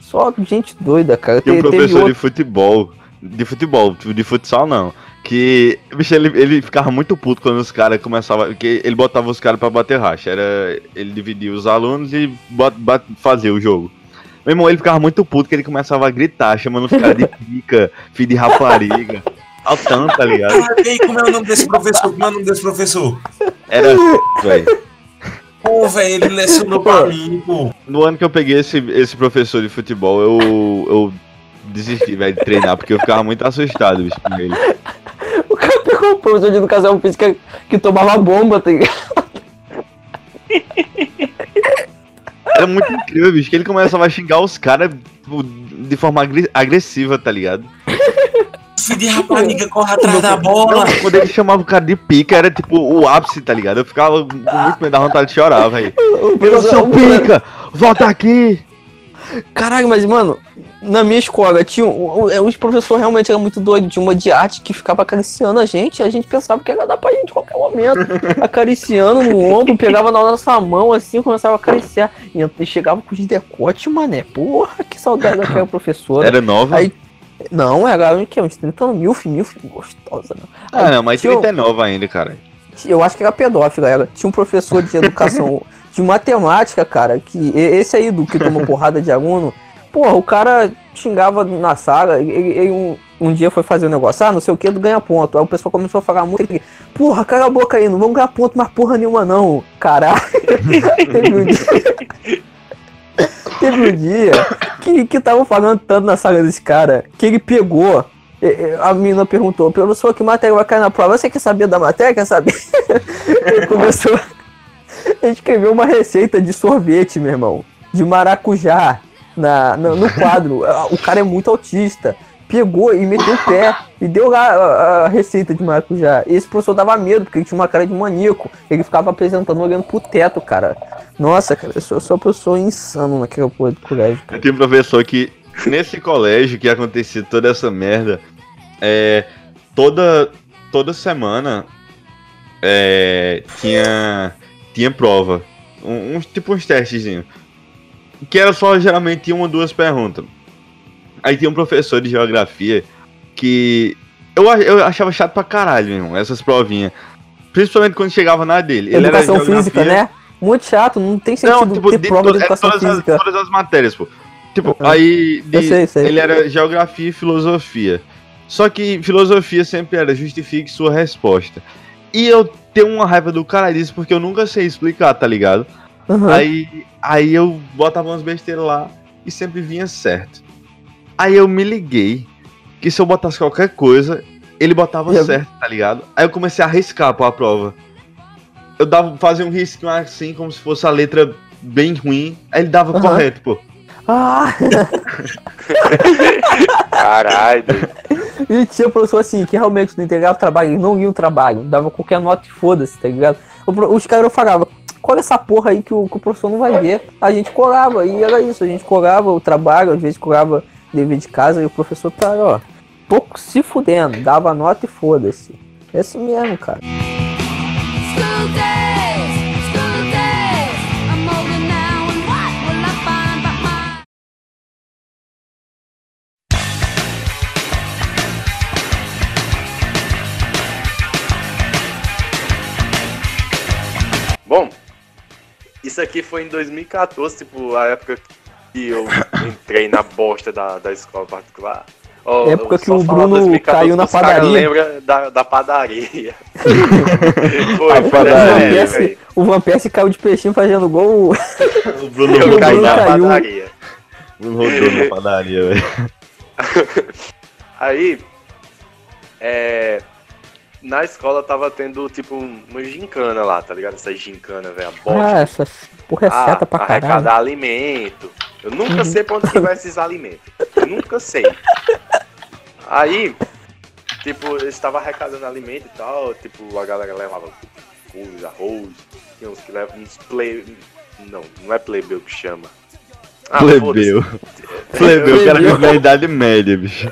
Só gente doida, cara. Um Te- teve professor de outro- futebol. De futebol, de futsal não. Que, bicho, ele, ele ficava muito puto quando os caras começavam. Porque ele botava os caras pra bater racha. Era, ele dividia os alunos e bot, bot- fazia o jogo. Meu irmão, ele ficava muito puto que ele começava a gritar, chamando os caras de pica, filho de rapariga. Ao tanto, tá ligado? E aí, como é o nome desse professor? Como é o nome desse professor? Era, velho. Pô, velho, ele lecionou pra mim, pô. No ano que eu peguei esse, esse professor de futebol, eu, eu desisti, velho, de treinar, porque eu ficava muito assustado, bicho, com ele. O cara pegou o professor de educação física que tomava bomba, tá ligado? Era muito incrível, bicho, que ele começava a xingar os caras tipo, de forma agre- agressiva, tá ligado? Filho de rapariga, corre atrás da bola. Não, quando ele chamava o cara de pica, era tipo o ápice, tá ligado? Eu ficava com muito medo da vontade de chorar, velho. Professor- seu pica, volta aqui! Caralho, mas, mano, na minha escola, tinha um- um- os professores realmente eram muito doidos. Tinha uma de arte que ficava acariciando a gente. A gente pensava que ia dar pra gente a qualquer momento. acariciando no ombro, pegava na nossa mão assim, começava a acariciar. E e chegava com os decote, mané. Porra, que saudade daquela professora. Era nova? Aí- Não, era o que? Uns 30 anos, milf, milf, gostosa, né? Ah, não, mas Tinha um- 39 ainda, cara. Eu acho que era pedófila, era. Tinha um professor de educação, de matemática, cara, que esse aí do que tomou porrada de aluno, porra, o cara xingava na sala, ele, ele um, um dia foi fazer um negócio, ah, não sei o que, do ganha ponto. Aí o pessoal começou a falar muito, ele, porra, cala a boca aí, não vamos ganhar ponto mais porra nenhuma não, caralho. Teve um dia... Teve um dia que, que tava falando tanto na sala desse cara que ele pegou. A menina perguntou, professor, que matéria vai cair na prova? Você quer saber da matéria? Quer saber? Ele começou a escrever uma receita de sorvete, meu irmão. De maracujá na, na- no quadro. O cara é muito autista. Pegou e meteu o pé e deu lá a, a receita de maracujá. Esse professor dava medo, porque ele tinha uma cara de maníaco. Ele ficava apresentando olhando pro teto, cara. Nossa, cara, eu sou, sou pessoa insano naquela porra do colégio, cara. Eu tinha um professor que, nesse colégio que acontecia toda essa merda, é, toda, toda semana é, tinha, tinha prova. Um, uns, tipo uns testezinhos. Que era só geralmente uma ou duas perguntas. Aí tinha um professor de geografia que. Eu, eu achava chato pra caralho, meu irmão, essas provinhas. Principalmente quando chegava na dele. Ele era Educação física, geografia- né? Muito chato, não tem sentido não, tipo, ter de prova de é educação todas, as, física. todas as matérias, pô. Tipo, Aham. aí de- sei, sei. ele era geografia e filosofia. Só que filosofia sempre era justifique sua resposta. E eu tenho uma raiva do cara disso porque eu nunca sei explicar, tá ligado? Aham. Aí, aí eu botava umas besteiras lá e sempre vinha certo. Aí eu me liguei que se eu botasse qualquer coisa, ele botava Já- certo, tá ligado? Aí eu comecei a arriscar pra prova. Eu dava, fazia um risquinho assim, como se fosse a letra bem ruim. Aí ele dava Aham. correto, pô. Ah, Caralho. E tinha professor assim, que realmente não entregava o trabalho, eles não iam o trabalho, dava qualquer nota e foda-se, tá ligado? O Os caras falavam, cola essa porra aí que o, que o professor não vai ver. A gente colava, e era isso, a gente colava o trabalho, às vezes colava dever de casa, e o professor tá, ó, pouco se fudendo, dava nota e foda-se. É assim mesmo, cara. Bom, isso aqui foi em 2014, tipo, a época que eu entrei na bosta da, da escola particular. Ó, Época que o Bruno 2014 caiu na padaria. lembra da, da padaria. foi, A foi padaria. O Van Persie- o caiu de peixinho fazendo gol. O Bruno Eu o caí Bruno na caiu. padaria. Bruno rodou na padaria, velho. Aí, é, na escola tava tendo, tipo, uma gincana lá, tá ligado? Essa gincana, velho, a bosta. Ah, essa porra é seta pra caralho. arrecadar alimento. Eu nunca Uhum. sei pra onde que vai esses alimentos. Eu nunca sei. Aí, tipo, eu estava arrecadando alimento e tal, tipo, a galera levava couve, arroz, tinha uns que levam uns play... Não, não é plebeu que chama. Ah, Plebeu. Plebeu, o cara vive na idade média, bicho.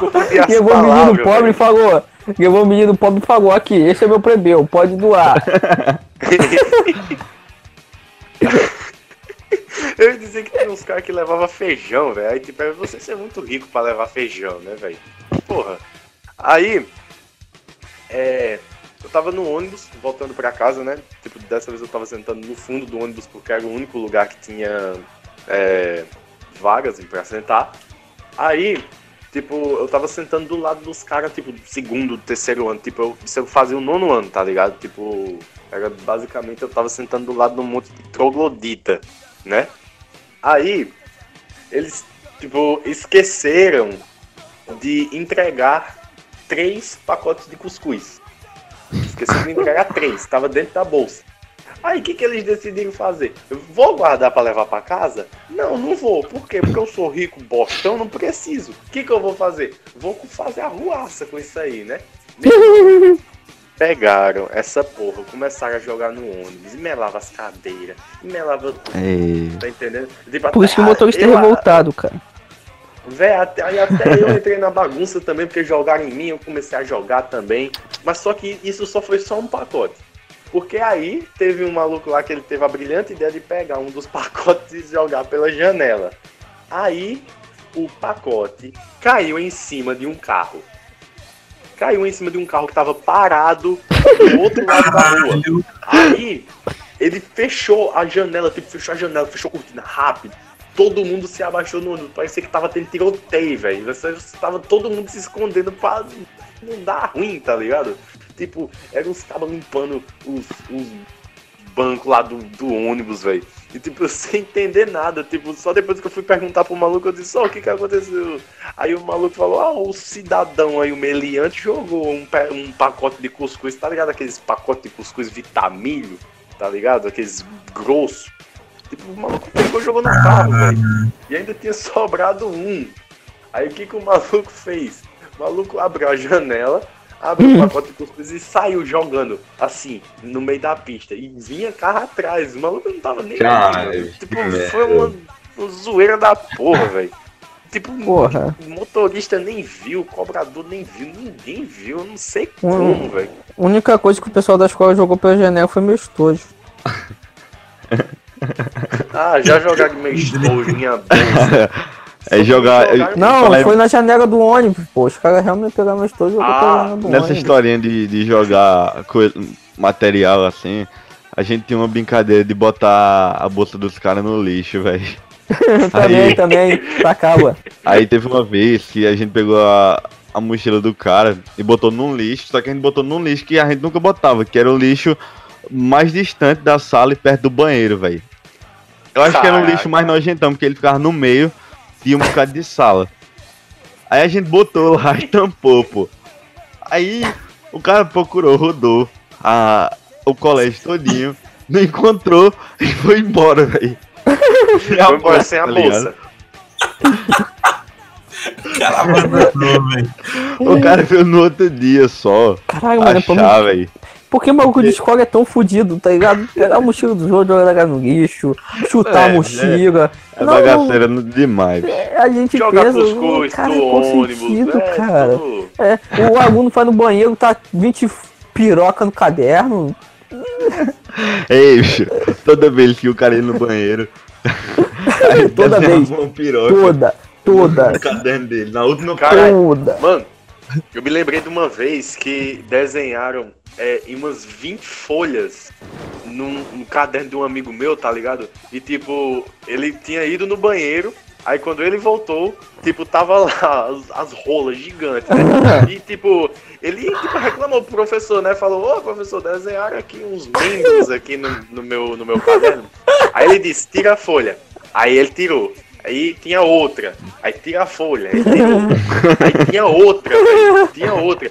Foda-se. as levou o menino palavras, pobre e falou. Levou o menino pobre e falou aqui, esse é meu plebeu, pode doar. Eu ia dizer que tinha uns caras que levavam feijão, velho. Aí, tipo, é você ser muito rico pra levar feijão, né, velho? Porra. Aí, é. Eu tava no ônibus, voltando pra casa, né? Tipo, dessa vez eu tava sentando no fundo do ônibus porque era o único lugar que tinha é, vagas pra sentar. Aí, tipo, eu tava sentando do lado dos caras, tipo, segundo, terceiro ano. Tipo, eu, eu fazia o nono ano, tá ligado? Tipo, era basicamente eu tava sentando do lado de um monte de troglodita, né? Aí, eles, tipo, esqueceram de entregar três pacotes de cuscuz. Esqueceram de entregar três, tava dentro da bolsa. Aí o que, que eles decidiram fazer? Eu vou guardar pra levar pra casa? Não, não vou. Por quê? Porque eu sou rico, bostão, não preciso. O que, que eu vou fazer? Vou fazer a ruaça com isso aí, né? Pegaram essa porra, começaram a jogar no ônibus, e melava as cadeiras, e melava tudo, Ei. tá entendendo? Tipo, Por isso que o motorista é revoltado, cara. Véi, até, aí até eu entrei na bagunça também, porque jogaram em mim, eu comecei a jogar também. Mas só que isso só foi só um pacote. Porque aí teve um maluco lá que ele teve a brilhante ideia de pegar um dos pacotes e jogar pela janela. Aí o pacote caiu em cima de um carro. Caiu em cima de um carro que tava parado do outro lado da rua. Aí ele fechou a janela, tipo, fechou a janela, fechou a cortina rápido. Todo mundo se abaixou no ônibus. Parecia que tava tendo tiroteio, velho. Tava todo mundo se escondendo pra não dar ruim, tá ligado? Tipo, eram uns cabos limpando os, os bancos lá do, do ônibus, velho. E tipo, sem entender nada. Tipo, só depois que eu fui perguntar pro maluco, eu disse, ó, o que que aconteceu? Aí o maluco falou, ah, o cidadão aí, o meliante, jogou um, um pacote de cuscuz, tá ligado? Aqueles pacotes de cuscuz vitamilho, tá ligado? Aqueles grossos. Tipo, o maluco pegou e jogou no carro, velho. E ainda tinha sobrado um. Aí o que, que o maluco fez? O maluco abriu a janela, abriu o pacote de cuscuz e saiu jogando, assim, no meio da pista. E vinha carro atrás. O maluco não tava nem Caralho. Tipo, foi uma, uma zoeira da porra, velho. Tipo, Porra. o motorista nem viu, o cobrador nem viu, ninguém viu, eu não sei Hum. como, velho. A única coisa que o pessoal da escola jogou pela janela foi meu estojo. Ah, já jogaram meu estojo, minha bolsa. É jogar. Jogaram- Não, falar em- foi na janela do ônibus, pô. Os caras realmente pegaram meu estojo e jogou Ah, pela janela do Nessa ônibus. historinha de, de jogar coisa- material assim, a gente tinha uma brincadeira de botar a bolsa dos caras no lixo, velho. também, Aí- também, pra cá, ué. Aí teve uma vez que a gente pegou a, a mochila do cara e botou num lixo, só que a gente botou num lixo que a gente nunca botava, que era o lixo mais distante da sala e perto do banheiro, velho. Eu acho que era um Caraca. lixo mais nojentão, porque ele ficava no meio e um bocado de sala. Aí a gente botou lá e tampou, pô. Aí o cara procurou, rodou a, o colégio todinho, não encontrou e foi embora, velho. Foi embora sem a Tá bolsa. O cara abandonou, velho. O cara veio no outro dia só. Caralho, mano, é pra Achar, velho. Por que o maluco de escola é tão fudido, tá ligado? Pegar a mochila do jogo, jogar no lixo, chutar É, a mochila. É Não, bagaceira no- demais. é, a gente Jogar pensa, pros "Hum, coisas cara, do é ônibus, consentido, né? cara. É, o aluno vai no banheiro, tá 20 piroca no caderno. Ei, bicho, toda vez que o cara ia no banheiro. aí Toda vez. Toda, toda, no caderno dele. Na última Cara, toda. Mano, eu me lembrei de uma vez que desenharam é, em umas 20 folhas num, num caderno de um amigo meu, tá ligado? E tipo, ele tinha ido no banheiro, aí quando ele voltou, tipo, tava lá as, as rolas gigantes. né? E tipo, ele tipo, reclamou pro professor, né? Falou, ô professor, desenharam aqui uns membros aqui no, no meu, no meu caderno. Aí ele disse, tira a folha. Aí ele tirou. Aí tinha outra. Aí tira a folha. Aí tirou. Aí tinha outra, velho. Tinha outra.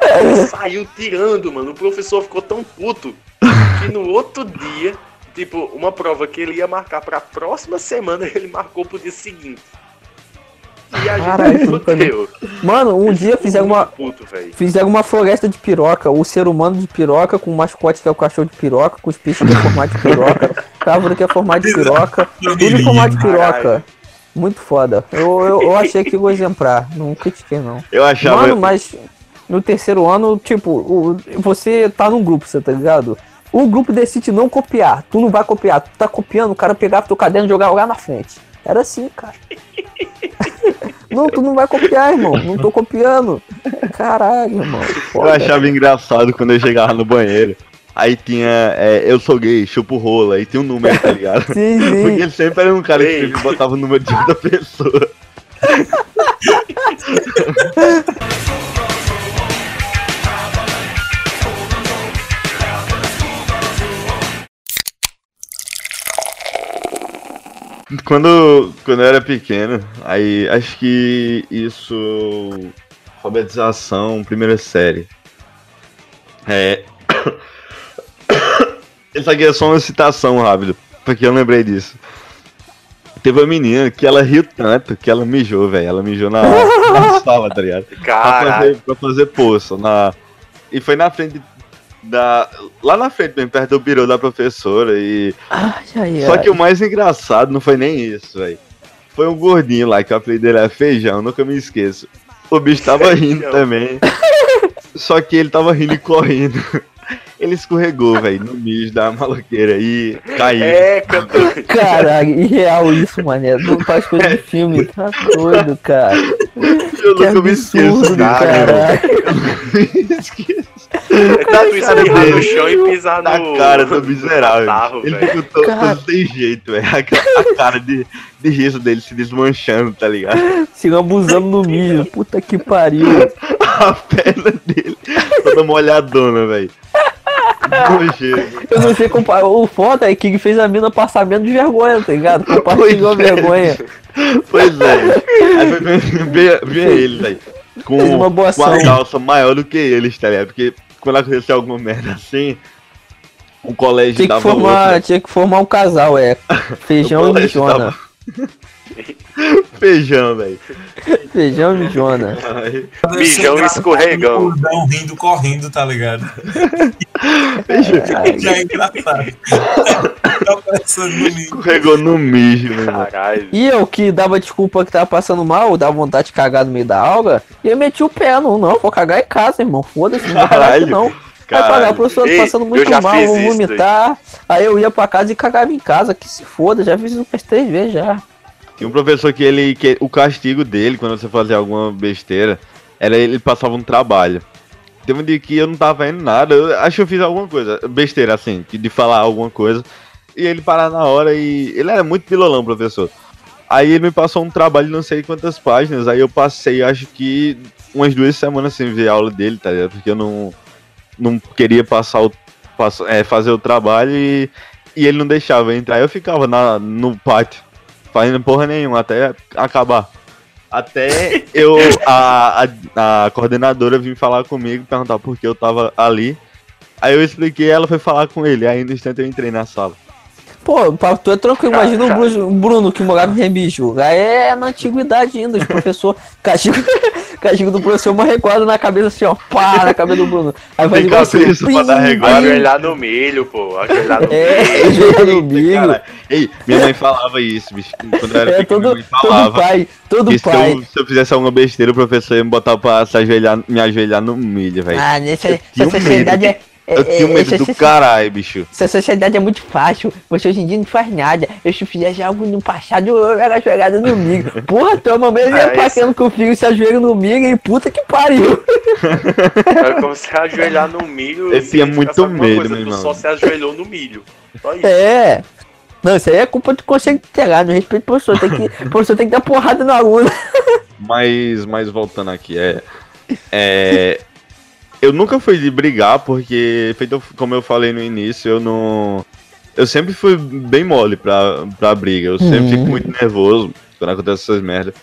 Saiu tirando, mano. O professor ficou tão puto que no outro dia, tipo, uma prova que ele ia marcar pra próxima semana, ele marcou pro dia seguinte. E a gente fudeu. Mano, um dia fizeram uma, Puto, velho. fizeram uma floresta de piroca, o ser humano de piroca, com o mascote que é o cachorro de piroca, com os peixes que é formado de piroca, cávora que é formado de piroca, tudo em formato de piroca. Caralho. Muito foda. Eu, eu, eu achei aquilo exemplar, não critiquei não. Eu achava. Mano, mas no terceiro ano, tipo, o- você tá num grupo, você tá ligado? O grupo decide não copiar, tu não vai copiar, tu tá copiando, o cara pegava teu caderno e jogava lá na frente. Era assim, cara. Não, tu não vai copiar, irmão. Não tô copiando. Caralho, irmão. Eu Foda. achava engraçado quando eu chegava no banheiro. Aí tinha, é, eu sou gay, chupo rola, aí tinha um número, tá ligado? Sim, Porque sim. ele sempre era um cara que botava o número de outra pessoa. Quando, quando eu era pequeno, aí acho que isso. Alfabetização, primeira série. É. Isso aqui é só uma citação rápido, porque eu lembrei disso. Teve uma menina que ela riu tanto que ela mijou, velho. Ela mijou na, na sala, tá ligado? Pra Caralho. fazer, pra fazer poça. Na... E foi na frente da. Lá na frente mesmo, perto do birô da professora. E. Ai, ai, Só ai. que o mais engraçado não foi nem isso, velho. Foi um gordinho lá, que o apelido dele é feijão, nunca me esqueço. O bicho tava rindo também. Só que ele tava rindo e correndo. Ele escorregou, velho, no mijo da maloqueira e caiu. É, cantor. Caralho, irreal isso, mané. Não faz coisa de filme, tá doido, cara. eu Que nunca me esqueço absurdo, disso, caralho. Esqueço. É tanto isso espirrar no chão e pisar na no. cara do miserável. catarro, ele ficou todo, Cara. todo sem jeito, velho. A, cara de, de riso dele se desmanchando, tá ligado? Se lambuzando no mijo. Puta que pariu. A perna dele toda molhadona, velho. Eu não sei comparar. O foda é que ele fez a mina passar menos vergonha, tá ligado? Compartilhou a é. vergonha. Pois é. Aí foi ver, ver, ver ele, velho. Com, uma com a ação. calça maior do que eles, tá ligado? Porque quando aconteceu alguma merda assim, o colégio Tinha que dava formar, outra. tinha que formar um casal, é. Feijão e mijona. dava- Feijão, velho. Feijão e mijona. Aí, Mijão e escorregão. O Dão rindo, correndo, tá ligado? Caralho. Já é engraçado. tá passando no mijo. Escorregou no mijo, meu. Caralho. E eu que dava desculpa que tava passando mal, dava vontade de cagar no meio da aula, e eu meti o pé, não, não, vou cagar em casa, irmão. Foda-se, não pagar Caralho. não. Aí pagar, Caralho. o professor Ei, passando eu muito já mal, fiz vou vomitar. Aí eu ia pra casa e cagava em casa, que se foda, já fiz isso umas três vezes já. Tinha um professor que ele. Que o castigo dele, quando você fazia alguma besteira, era ele passava um trabalho. Teve um dia que eu não tava indo nada, eu acho que eu fiz alguma coisa, besteira assim, de falar alguma coisa. E ele parar na hora e. Ele era muito pilolão, professor. Aí ele me passou um trabalho não sei quantas páginas, aí eu passei, acho que umas duas semanas sem ver a aula dele, tá ligado? Porque eu não, não queria passar o, pass- é, fazer o trabalho e, e ele não deixava entrar. Eu ficava na, no pátio, fazendo porra nenhuma, até acabar. Até eu, a, a, a coordenadora vir falar comigo, perguntar por que eu tava ali. Aí eu expliquei, ela foi falar com ele, aí no instante eu entrei na sala. Pô, pra tu é tranquilo, imagina o Bruno, o Bruno que morava em Remígio. Aí é na antiguidade ainda, os professor, castigo, castigo do professor, uma reguada na cabeça assim, ó, pá, na cabeça do Bruno. Aí Tem igual assim, cabeça pra dar reguada. Ajoelhar no milho, pô. Ajoelhar no É, milho. ajoelhar no milho. Ei, minha mãe falava isso, bicho. Quando eu era É pequeno, todo, minha mãe todo falava. pai, todo que se pai. eu, se eu fizesse alguma besteira, o professor ia me botar pra se ajoelhar, me ajoelhar no milho, velho. Ah, nessa, essa sociedade é. É- eu tinha é- medo essa do caralho, bicho. Essa sociedade é muito fácil. Você hoje em dia não faz nada. Eu se fizesse algo no passado, eu era jogada no milho. Porra, tua mamãe ia É, passando com o filho se ajoelha no milho e puta que pariu. É como se ajoelhar no milho. Eu se tinha tivesse muito medo, coisa, meu irmão. Só se ajoelhou no milho. Só isso. É. Não, isso aí é culpa do conselho tutelar, no respeito ao professor. Tem que, o professor tem que dar porrada no aluno. Mas, mas voltando aqui, é. É. Eu nunca fui de brigar, porque, feito como eu falei no início, eu não. Eu sempre fui bem mole pra, pra briga. Eu sempre Uhum. fico muito nervoso quando acontece essas merdas.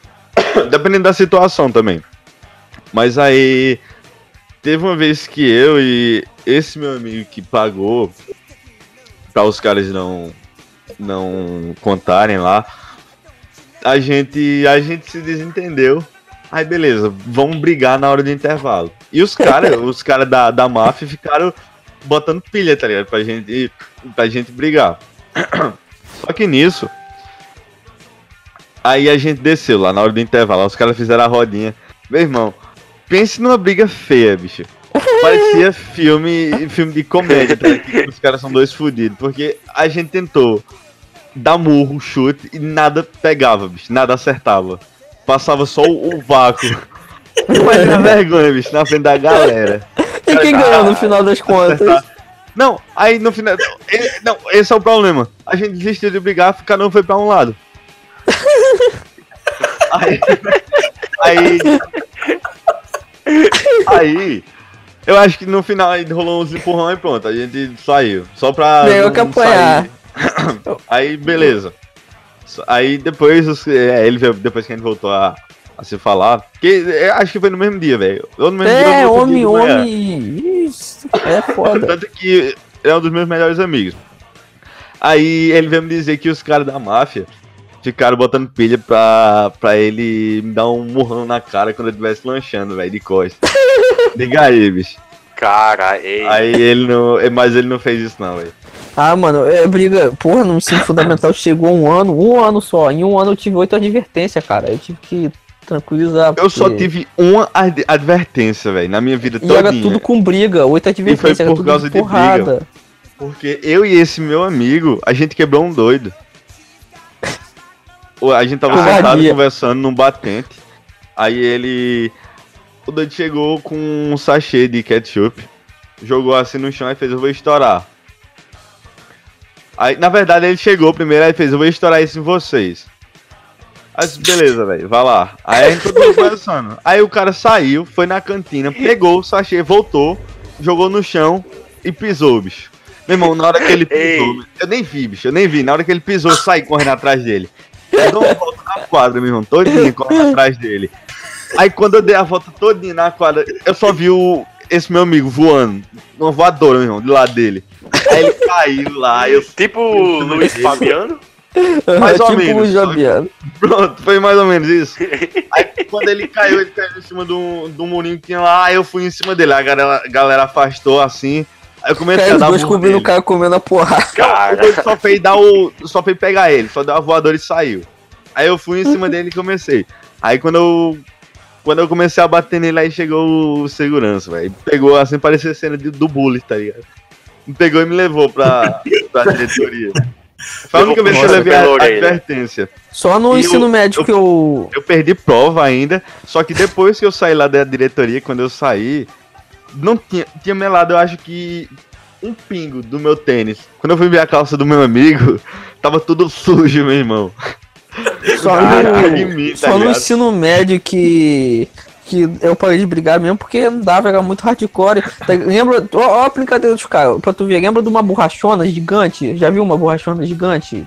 Dependendo da situação também. Mas aí. Teve uma vez que eu e esse meu amigo que pagou pra os caras não. não contarem lá a gente, a gente se desentendeu. Aí beleza, vamos brigar na hora do intervalo. E os caras, os caras da, da máfia ficaram botando pilha, tá ligado? Pra gente, pra gente brigar. Só que nisso, aí a gente desceu lá na hora do intervalo, os caras fizeram a rodinha. Meu irmão, pense numa briga feia, bicho. Parecia filme, filme de comédia, tá ligado? Os caras são dois fudidos. Porque a gente tentou dar murro, chute e nada pegava, bicho. Nada acertava. Passava só o, o vácuo. Imagina a vergonha, bicho, na frente da galera. E quem ganhou no final das contas? Não, aí no final. e- Não, esse é o problema. A gente desistiu de brigar, cada um foi pra um lado. Aí. Aí. Aí. Eu acho que no final aí rolou uns empurrão e pronto, a gente saiu. Só pra. Não que apanhar. sair. Aí, beleza. Aí depois, é, ele depois que a gente voltou a, a se falar. Que é, acho que foi no mesmo dia, velho. Ou no mesmo dia, ou É, dia homem, manhã. homem. Isso, é foda. Tanto que é um dos meus melhores amigos. Aí ele veio me dizer que os caras da máfia ficaram botando pilha pra, pra ele me dar um murrão na cara quando ele estivesse lanchando, velho, de costas. Liga aí, bicho. Cara, ei. Aí ele não. Mas ele não fez isso não, velho. Ah, mano, é briga. Porra, no ensino fundamental chegou um ano, um ano só. Em um ano eu tive oito advertências, cara. Eu tive que tranquilizar. Eu só tive uma ad- advertência, velho, na minha vida E era tudo com briga, oito advertências, era por tudo causa de porrada. Porque eu e esse meu amigo, a gente quebrou um doido. O- A gente tava Covardia. sentado conversando num batente. Aí ele. O doido chegou com um sachê de ketchup. Jogou assim no chão e fez, eu vou estourar. Aí, na verdade, ele chegou primeiro e fez, eu vou estourar isso em vocês. Aí, disse, beleza, velho, vai lá. Aí a gente todo mundo conversando. Aí o cara saiu, foi na cantina, pegou o sachê, voltou, jogou no chão e pisou, bicho. Meu irmão, na hora que ele pisou, Ei. eu nem vi, bicho, eu nem vi. Na hora que ele pisou, eu saí correndo atrás dele. Eu dou uma volta na quadra, meu irmão, todinho correndo atrás dele. Aí quando eu dei a volta todinha na quadra, eu só vi o, esse meu amigo voando, uma voadora, meu irmão, do lado dele. Aí ele caiu lá, eu Tipo Luiz Fabiano. Mais ou tipo menos, o Jabiano. Pronto, foi mais ou menos isso. Aí quando ele caiu, ele caiu em cima do, do murinho que tinha lá, aí eu fui em cima dele, a galera, a galera afastou assim. Aí eu comecei Cara, a os dar dois murro cobrindo o cara comendo a porrada. Cara, doido só fez dar o. Só fez pegar ele, só deu a voadora e saiu. Aí eu fui em cima dele e comecei. Aí quando eu. Quando eu comecei a bater nele, aí chegou o segurança, velho. Pegou assim, parecia cena de, do bullying, tá ligado? Me pegou e me levou pra, pra diretoria. Foi a única vez que eu levei a, a advertência. Só no E ensino eu- médio eu- que eu. Eu perdi prova ainda, só que depois que eu saí lá da diretoria, quando eu saí, não tinha, tinha melado, eu acho que um pingo do meu tênis. Quando eu fui ver a calça do meu amigo, tava tudo sujo, meu irmão. Só no, mim, tá só no ensino médio que. Que eu parei de brigar mesmo porque não dava, era muito hardcore. Tá- Lembra, ó, ó a brincadeira dos caras, pra tu ver, lembra de uma borrachona gigante? Já viu uma borrachona gigante?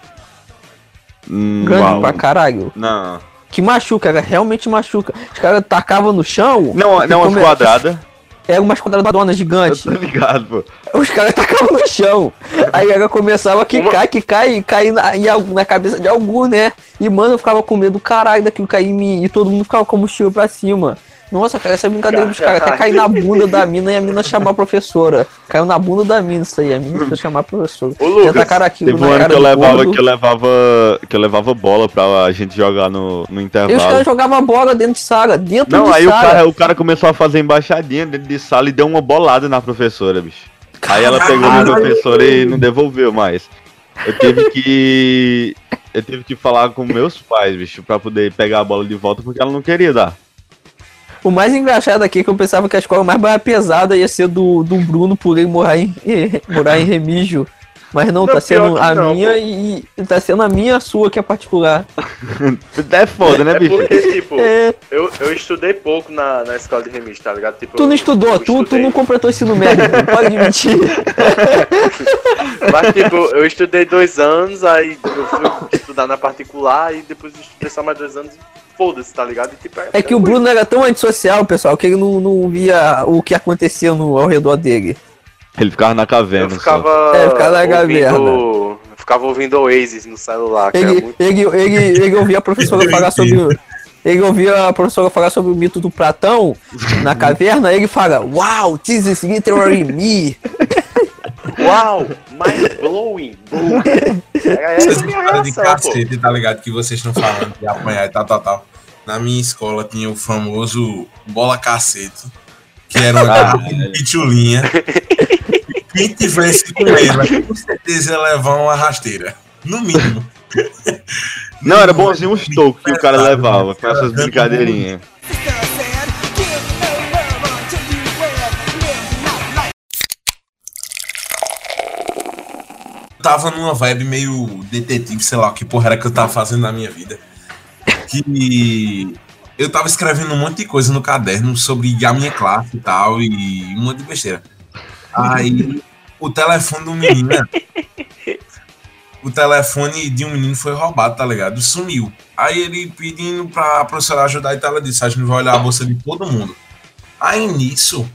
Hum, Grande uau. pra caralho. Não, Que machuca, ela realmente machuca. Os caras tacavam no chão. não, não é come- quadrada. era uma esquadradona Eu gigante. tô ligado, pô. Os caras tacavam no chão. Aí ela começava a quicar, quicar e cair na, na cabeça de algum, né? E, mano, eu ficava com medo do caralho daquilo cair em mim. E todo mundo ficava com o mochila pra cima. Nossa, cara, essa brincadeira dos caras até cair na bunda da mina e a mina chamar a professora. Caiu na bunda da mina isso aí, a mina foi chamar a professora. Ô, Lucas, Já tacaram aquilo Teve na um ano cara que eu levava, gordo. que eu levava. Que eu levava bola pra a gente jogar no, no E os intervalo. caras jogavam bola dentro de sala, dentro Não, de aí o cara, o cara começou a fazer embaixadinha dentro de sala e deu uma bolada na professora, bicho. Aí ela pegou na professora e não devolveu mais. Eu tive que. Eu tive que falar com meus pais, bicho, pra poder pegar a bola de volta porque ela não queria dar. O mais engraçado aqui é que eu pensava que a escola mais pesada ia ser do, do Bruno por ele morar em, morar em Remígio. Mas não, Não, tá sendo a não, minha pô. e, tá sendo a minha a sua que é particular. É foda, né, É bicho? porque, tipo, É, eu, eu estudei pouco na, na escola de remix, tá ligado? Tipo, tu não eu- estudou, eu tu, tu não completou ensino médio, não pode admitir. Mas, tipo, eu estudei dois anos, aí eu fui estudar na particular, e depois eu estudei só mais dois anos e foda-se, tá ligado? E, tipo, É que o Bruno era tão antissocial, pessoal, que ele não, não via o que acontecia no, ao redor dele. Ele ficava na caverna. Eu só. ficava. É, ficava na ouvindo, caverna. eu ficava ouvindo Oasis no celular, que era Ele, muito. ele, ele, ele ouvia a professora falar sobre. Ele ouvia a professora falar sobre o mito do Platão na caverna, ele fala, Wow, this is literally me. Uau! Mind blowing! Essa a minha reação, pô. cacete, tá ligado? Que vocês estão falando de apanhar e tal, tal, tal. Na minha escola tinha o famoso bola cacete, que era uma pitulinha. E Quem tivesse com ele, com certeza ia levar uma rasteira. No mínimo. Não, era bonzinho uns tocos que o cara levava com essas brincadeirinhas. Tava numa vibe meio detetive, sei lá, que porra era que eu tava fazendo na minha vida. Que eu tava escrevendo um monte de coisa no caderno sobre a minha classe e tal, e um monte de besteira. Aí o telefone do menino, o telefone de um menino foi roubado, tá ligado? Sumiu. Aí ele pedindo pra professora ajudar e tal, ela disse, a gente vai olhar a bolsa de todo mundo. Aí nisso,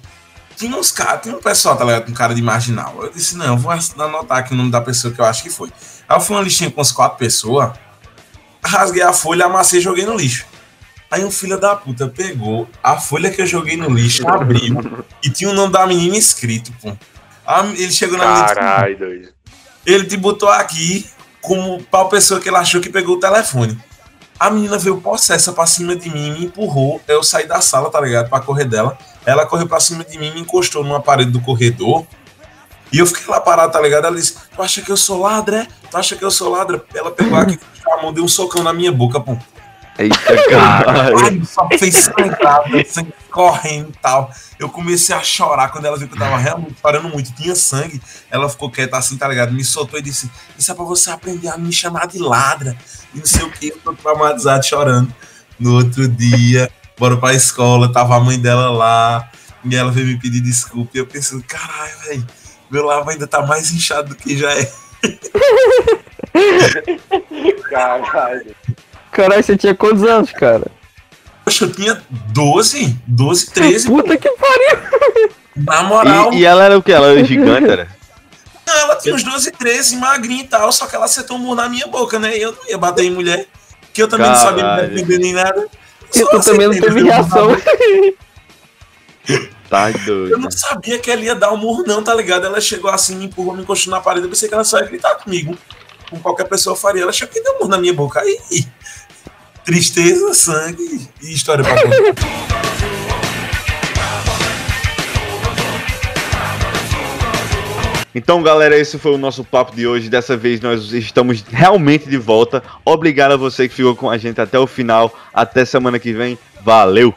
tinha uns caras, tinha um pessoal, tá ligado? Com cara de marginal. Eu disse, não, eu vou anotar aqui o nome da pessoa que eu acho que foi. Aí eu fui uma listinha com as quatro pessoas, rasguei a folha, amassei e joguei no lixo. Aí um filho da puta pegou a folha que eu joguei no lixo, abriu e tinha o nome da menina escrito, pô. A- Ele chegou na menina disse, Caralho, doido. ele te botou aqui como pra pessoa que ele achou que pegou o telefone. A menina veio possessa pra cima de mim, me empurrou. Eu saí da sala, tá ligado? Pra correr dela. Ela correu pra cima de mim, me encostou numa parede do corredor. E eu fiquei lá parado, tá ligado? Ela disse: Tu acha que eu sou ladra, é? Tu acha que eu sou ladra? Ela pegou aqui com a mão, deu um socão na minha boca, pô. Eita, caralho. Ai, só fez sangue correndo e tal. Eu comecei a chorar quando ela viu que eu tava realmente chorando muito. Tinha sangue. Ela ficou quieta assim, tá ligado? Me soltou e disse: Isso é pra você aprender a me chamar de ladra. E não sei o que. Eu tô traumatizado chorando. No outro dia, bora pra escola. Tava a mãe dela lá. E ela veio me pedir desculpa. E eu pensei: Caralho, velho. Meu lavo ainda tá mais inchado do que já é. Caralho. Caralho, você tinha quantos anos, cara? Poxa, eu tinha 12, 12, 13. Puta que pariu. Na moral. E, e ela era o que? Ela era gigante, era? Não, ela tinha uns 12, 13, magrinha e tal, só que ela acertou um murro na minha boca, né? E eu não ia bater em mulher, que eu também não sabia me Caralho. defender nem nada. E tu também não teve reação. Tá Eu doido. não sabia que ela ia dar um murro, não, tá ligado? Ela chegou assim, me empurrou, me encostou na parede. Eu pensei que ela só ia gritar comigo. Com qualquer pessoa faria. Ela chegou e deu um murro na minha boca. Aí, tristeza, sangue e história pra contar. Então, galera, esse foi o nosso papo de hoje. Dessa vez nós estamos realmente de volta. Obrigado a você que ficou com a gente até o final. Até semana que vem. Valeu!